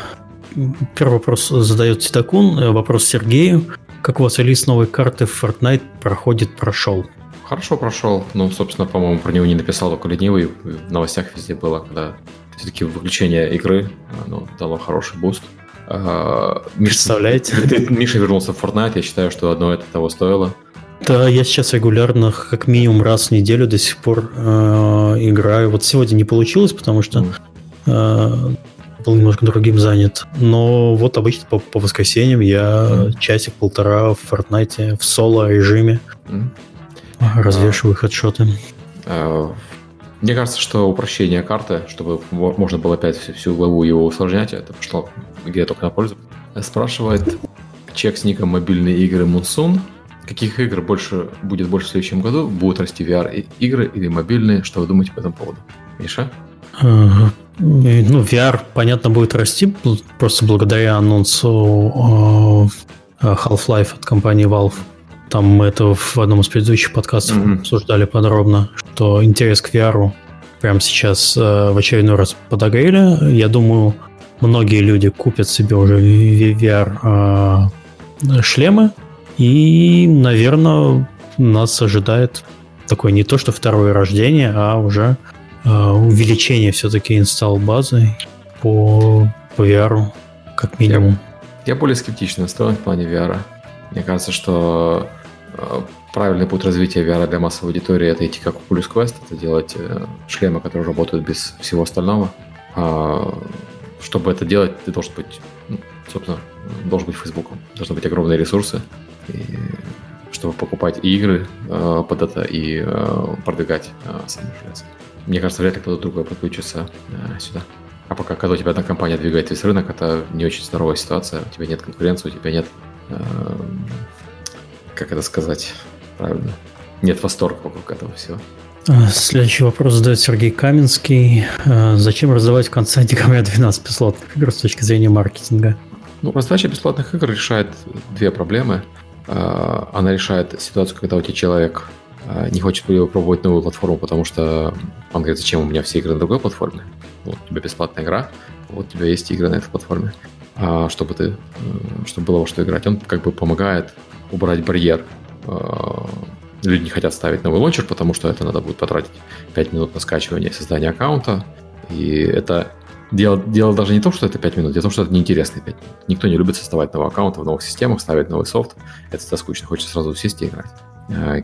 первый вопрос задает Титакун. Э, вопрос Сергею. Как у вас релиз новой карты в Fortnite проходит, прошел? Хорошо прошел. Ну, собственно, по-моему, про него не написал только ленивый. В новостях везде было, когда все-таки выключение игры ну, дало хороший буст. Представляете? Миша вернулся в Fortnite, я считаю, что одно это того стоило. Да, я сейчас регулярно, как минимум раз в неделю до сих пор э, играю. Вот сегодня не получилось, потому что э, был немножко другим занят. Но вот обычно по, по воскресеньям я mm. часик-полтора в Fortnite в соло-режиме mm. развешиваю а, хедшоты. А, мне кажется, что упрощение карты, чтобы можно было опять всю, всю главу его усложнять, это пошло где только на пользу. Спрашивает чек с ником мобильные игры Мунсун. Каких игр больше будет больше в следующем году? Будут расти VR игры или мобильные? Что вы думаете по этому поводу? Миша? Ну, VR, понятно, будет расти просто благодаря анонсу э, Half-Life от компании Valve. Там мы это в одном из предыдущих подкастов mm-hmm. обсуждали подробно, что интерес к VR прямо сейчас э, в очередной раз подогрели. Я думаю, многие люди купят себе уже VR э, шлемы, и, наверное, нас ожидает такое не то, что второе рождение, а уже э, увеличение все-таки инсталл базы по, по VR, как минимум. Я, я более скептично настроен в плане VR. Мне кажется, что правильный путь развития VR для массовой аудитории это идти как Oculus Quest, это делать э, шлемы, которые работают без всего остального. А, чтобы это делать, ты должен быть, ну, собственно, должен быть Фейсбуком. Должны быть огромные ресурсы, чтобы покупать и игры э, под это и э, продвигать э, сам железо. Мне кажется, вряд ли кто-то другой подключится сюда. А пока, когда у тебя одна компания двигает весь рынок, это не очень здоровая ситуация. У тебя нет конкуренции, у тебя нет, как это сказать правильно, нет восторга вокруг этого всего. А, следующий вопрос задает Сергей Каменский. А, зачем раздавать в конце декабря 12 бесплатных игр с точки зрения маркетинга? Ну, раздача бесплатных игр решает две проблемы. А, она решает ситуацию, когда у тебя человек не хочет пробовать новую платформу, потому что он говорит, зачем у меня все игры на другой платформе? Вот у тебя бесплатная игра, вот у тебя есть игры на этой платформе. Чтобы ты, чтобы было во что играть. Он как бы помогает убрать барьер люди не хотят ставить новый лончер, потому что это надо будет потратить 5 минут на скачивание и создание аккаунта. И это дело, дело даже не то, что это 5 минут, дело в том, что это неинтересные 5 минут. Никто не любит создавать новый аккаунт в новых системах, ставить новый софт. Это скучно, хочется сразу сесть и играть. Э,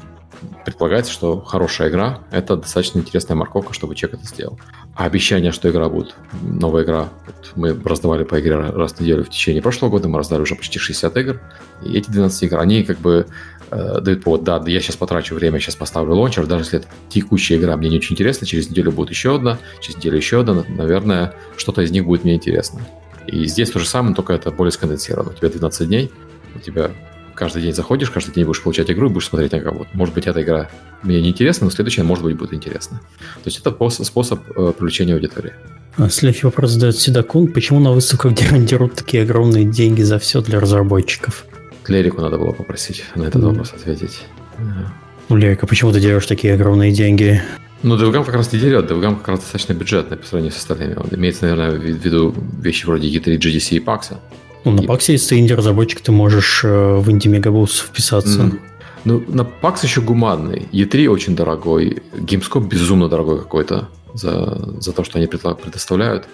предполагается, что хорошая игра — это достаточно интересная морковка, чтобы человек это сделал. А обещание, что игра будет, новая игра, вот мы раздавали по игре раз в неделю в течение прошлого года, мы раздали уже почти 60 игр, и эти 12 игр, они как бы э, дают повод, да, я сейчас потрачу время, сейчас поставлю лончер, даже если это текущая игра мне не очень интересна, через неделю будет еще одна, через неделю еще одна, наверное, что-то из них будет мне интересно. И здесь то же самое, только это более сконденсировано. У тебя 12 дней, у тебя каждый день заходишь, каждый день будешь получать игру и будешь смотреть, ага, вот, может быть, эта игра мне не интересна, но следующая, может быть, будет интересна. То есть это способ э, привлечения аудитории. А следующий вопрос задает Седакун. Почему на выставках дерут такие огромные деньги за все для разработчиков? Лерику надо было попросить на этот mm. вопрос ответить. Ну, Лерика, почему ты делаешь такие огромные деньги? Ну, DevGam как раз не дерет. DevGam как раз достаточно бюджетный по сравнению с остальными. Он имеется, наверное, в виду вещи вроде E3, GDC и PAX. Ну, на PAX, если ты инди-разработчик, ты можешь э, в инди мегабус вписаться. Mm. Ну, на PAX еще гуманный. E3 очень дорогой. Gamescom безумно дорогой какой-то за, за то, что они предоставляют.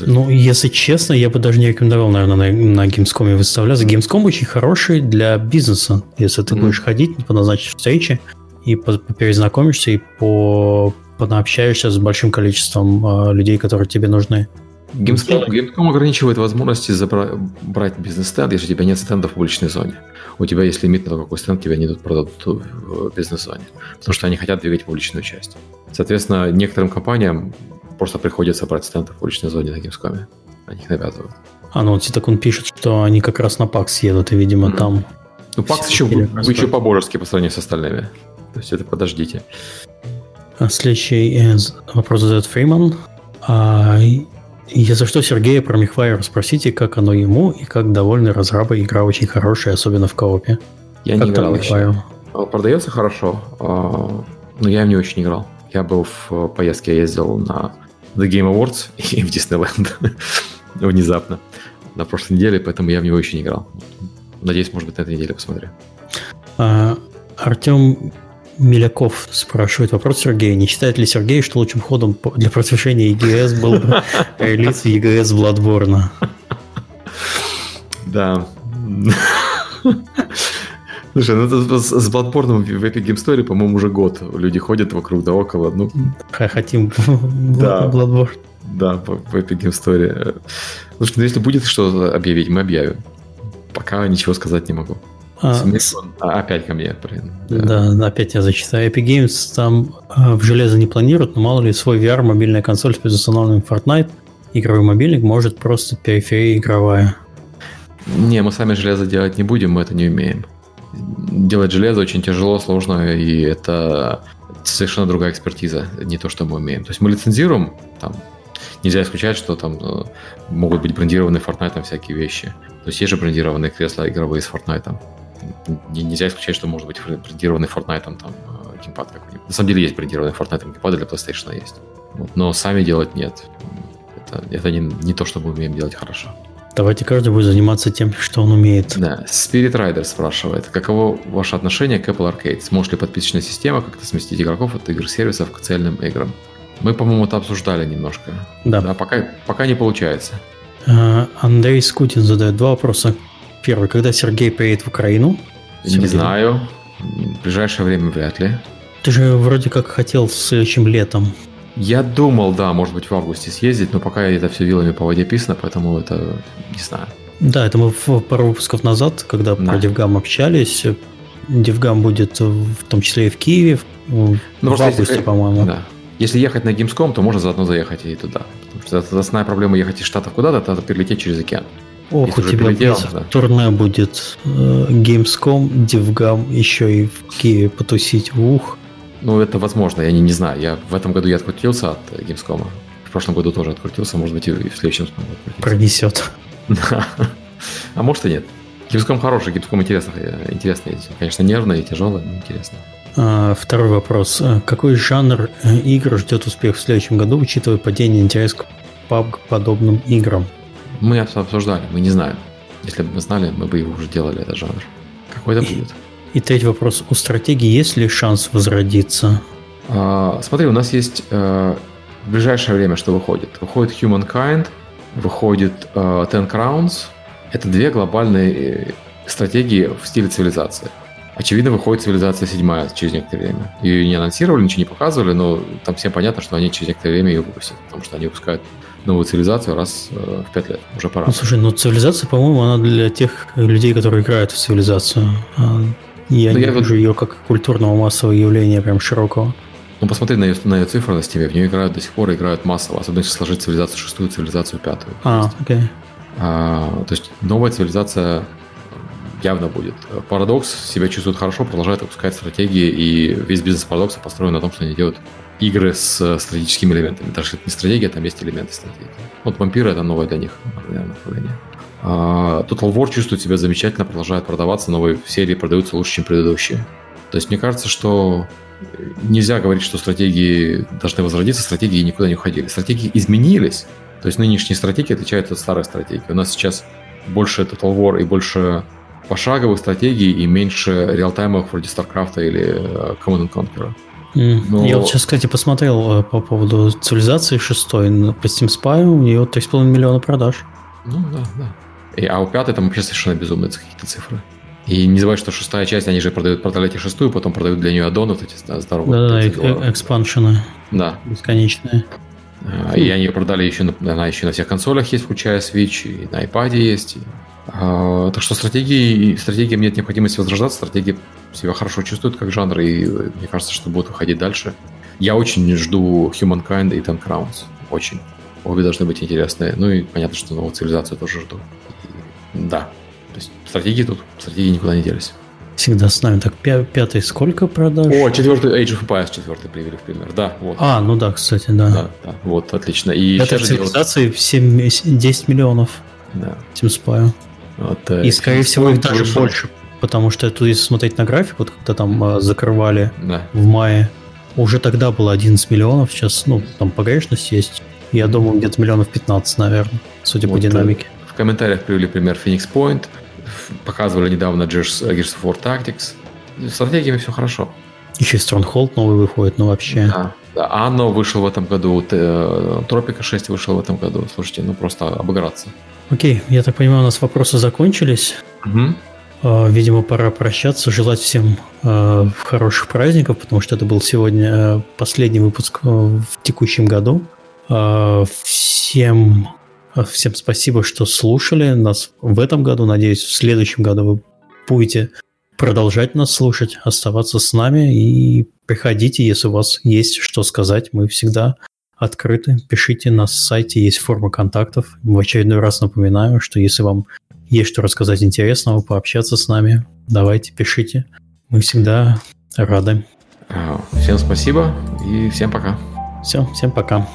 Ну, если честно, я бы даже не рекомендовал, наверное, на, на Gamescom выставляться. Gamescom очень хороший для бизнеса. Если ты mm. будешь ходить по назначенной встрече, и перезнакомишься, и по, понаобщаешься с большим количеством э, людей, которые тебе нужны. Gamescom, Gamescom ограничивает возможности забрать бизнес-стенд, если у тебя нет стенда в публичной зоне. У тебя есть лимит на то, какой стенд тебя не продадут в бизнес-зоне. Потому что они хотят двигать публичную часть. Соответственно, некоторым компаниям просто приходится брать стенды в публичной зоне на Gamescom. Они их навязывают. А, ну вот так он пишет, что они как раз на PAX едут, и, видимо, mm-hmm. там... Ну, PAX еще, еще по-божески по сравнению с остальными. То есть это подождите. А следующий вопрос задает Фриман. А, если что, Сергея про Михвайр спросите, как оно ему и как довольны разрабы. Игра очень хорошая, особенно в коопе. Я как не играл еще. А, продается хорошо, а, но я в не очень играл. Я был в поездке, я ездил на The Game Awards и в Диснейленд внезапно на прошлой неделе, поэтому я в него еще не играл. Надеюсь, может быть, на этой неделе посмотрю. А, Артем Миляков спрашивает вопрос Сергея. Не считает ли Сергей, что лучшим ходом для продвижения EGS был бы релиз EGS Bloodborne? Да. Слушай, ну с Bloodborne в Epic Game Story, по-моему, уже год. Люди ходят вокруг да около. Ну, Хотим да, Bloodborne. Да, в Epic Game Story. Слушай, ну если будет что-то объявить, мы объявим. Пока ничего сказать не могу. А, а, опять ко мне, блин. Да. да, опять я зачитаю. Epic Games там э, в железо не планируют, но мало ли свой VR, мобильная консоль с безустановленным Fortnite, игровой мобильник может просто периферия игровая. Не, мы сами железо делать не будем, мы это не умеем. Делать железо очень тяжело, сложно, и это совершенно другая экспертиза, не то, что мы умеем. То есть мы лицензируем, там, нельзя исключать, что там э, могут быть брендированы Fortnite всякие вещи. То есть есть же брендированные кресла игровые с Fortnite нельзя исключать, что может быть брендированный Fortnite там э, геймпад какой-нибудь. На самом деле есть брендированный Fortnite геймпады для PlayStation есть. Вот. Но сами делать нет. Это, это не, не то, что мы умеем делать хорошо. Давайте каждый будет заниматься тем, что он умеет. Да. Spirit Rider спрашивает, каково ваше отношение к Apple Arcade? Сможет ли подписочная система как-то сместить игроков от игр-сервисов к цельным играм? Мы, по-моему, это обсуждали немножко. Да. да пока, пока не получается. Uh, Андрей Скутин задает два вопроса. Первый, когда Сергей приедет в Украину? Сергей? Не знаю. В ближайшее время вряд ли. Ты же вроде как хотел с следующим летом. Я думал, да, может быть, в августе съездить, но пока это все вилами по воде писано, поэтому это не знаю. Да, это мы в пару выпусков назад, когда да. про DevGAMM общались. DevGAMM будет в том числе и в Киеве, в, ну, в августе, если, по-моему. Да. Если ехать на Gamescom, то можно заодно заехать и туда. Потому что основная проблема ехать из Штатов куда-то, это перелететь через океан. Ох, у тебя прилетел, да. турне будет э, Gamescom, DevGAMM, еще и в Киеве потусить. Ух. Ну, это возможно, я не, не знаю. Я в этом году я открутился от Gamescom. В прошлом году тоже открутился, может быть, и в следующем смогу Пронесет. Да. А может и нет. Gamescom хороший, Gamescom интересно, интересно ездить. Конечно, нервно и тяжело, но интересно. А, второй вопрос. А какой жанр э, игр ждет успех в следующем году, учитывая падение интереса к PUBG подобным играм? Мы обсуждали, мы не знаем. Если бы мы знали, мы бы его уже делали, этот жанр. Какой это будет? И третий вопрос. У стратегии есть ли шанс возродиться? А, смотри, у нас есть э, в ближайшее время что выходит. Выходит Humankind, выходит э, Ten Crowns. Это две глобальные э, стратегии в стиле цивилизации. Очевидно, выходит цивилизация седьмая через некоторое время. Ее не анонсировали, ничего не показывали, но там всем понятно, что они через некоторое время ее выпустят, потому что они выпускают новую цивилизацию раз э, в пять лет. Уже пора. Ну, слушай, ну цивилизация, по-моему, она для тех людей, которые играют в цивилизацию. А я ну, не я вижу вот... ее как культурного массового явления прям широкого. Ну, посмотри на ее, на ее цифры на стиме. В нее играют до сих пор, играют массово. Особенно если сложить цивилизацию шестую, цивилизацию пятую. А, окей. Okay. А, то есть новая цивилизация явно будет. Парадокс себя чувствует хорошо, продолжает выпускать стратегии, и весь бизнес Парадокса построен на том, что они делают игры с стратегическими элементами. Даже это не стратегия, там есть элементы стратегии. Вот вампиры это новое для них направление. А, Total War чувствует себя замечательно, продолжает продаваться, новые серии продаются лучше, чем предыдущие. То есть мне кажется, что нельзя говорить, что стратегии должны возродиться, стратегии никуда не уходили. Стратегии изменились, то есть нынешние стратегии отличаются от старых стратегий. У нас сейчас больше Total War и больше пошаговых стратегий и меньше реалтаймовых вроде StarCraft или э, Command Conquer. Но... Я вот сейчас, кстати, посмотрел э, по поводу цивилизации шестой по Steam Spy, у нее 3,5 миллиона продаж. Ну да, да. И, а у пятой там вообще совершенно безумные какие-то цифры. И не забывай, что шестая часть, они же продают, продали шестую, потом продают для нее аддон, вот эти здоровые. Да, да, экспаншены. Да. Бесконечные. А, и они ее продали еще, на, она еще на всех консолях есть, включая Switch, и на iPad есть. И, так что стратегии, стратегиям нет необходимости возрождаться, стратегии себя хорошо чувствуют как жанр, и мне кажется, что будут выходить дальше. Я очень жду Humankind и Ten Crowns. Очень. Обе должны быть интересные. Ну и понятно, что новую цивилизацию тоже жду. И, да. То есть стратегии тут, стратегии никуда не делись. Всегда с нами. Так, пятый сколько продаж? О, четвертый Age of Empires четвертый привели в пример. Да, вот. А, ну да, кстати, да. Да, да вот, отлично. И Пятая цивилизации делают... 7, 10 миллионов. Да. Тим Спаю. Вот, э, И, скорее всего, их даже вышел. больше. Потому что это, если смотреть на график, вот когда там э, закрывали да. в мае, уже тогда было 11 миллионов, сейчас, ну, там погрешность есть. Я думаю, где-то миллионов 15, наверное, судя вот, по динамике. В комментариях привели пример Phoenix Point, показывали недавно Gears, Gears of War Tactics. С стратегиями все хорошо. Еще Stronghold новый выходит, ну вообще. Да. Анно вышел в этом году, Тропика 6 вышел в этом году. Слушайте, ну просто обыграться. Окей, я так понимаю, у нас вопросы закончились. Угу. Видимо, пора прощаться, желать всем э, хороших праздников, потому что это был сегодня э, последний выпуск э, в текущем году. Всем Всем спасибо, что слушали нас в этом году. Надеюсь, в следующем году вы будете продолжать нас слушать, оставаться с нами и приходите, если у вас есть что сказать. Мы всегда открыты. Пишите на сайте, есть форма контактов. В очередной раз напоминаю, что если вам есть что рассказать интересного, пообщаться с нами, давайте, пишите. Мы всегда рады. Всем спасибо и всем пока. Все, всем пока.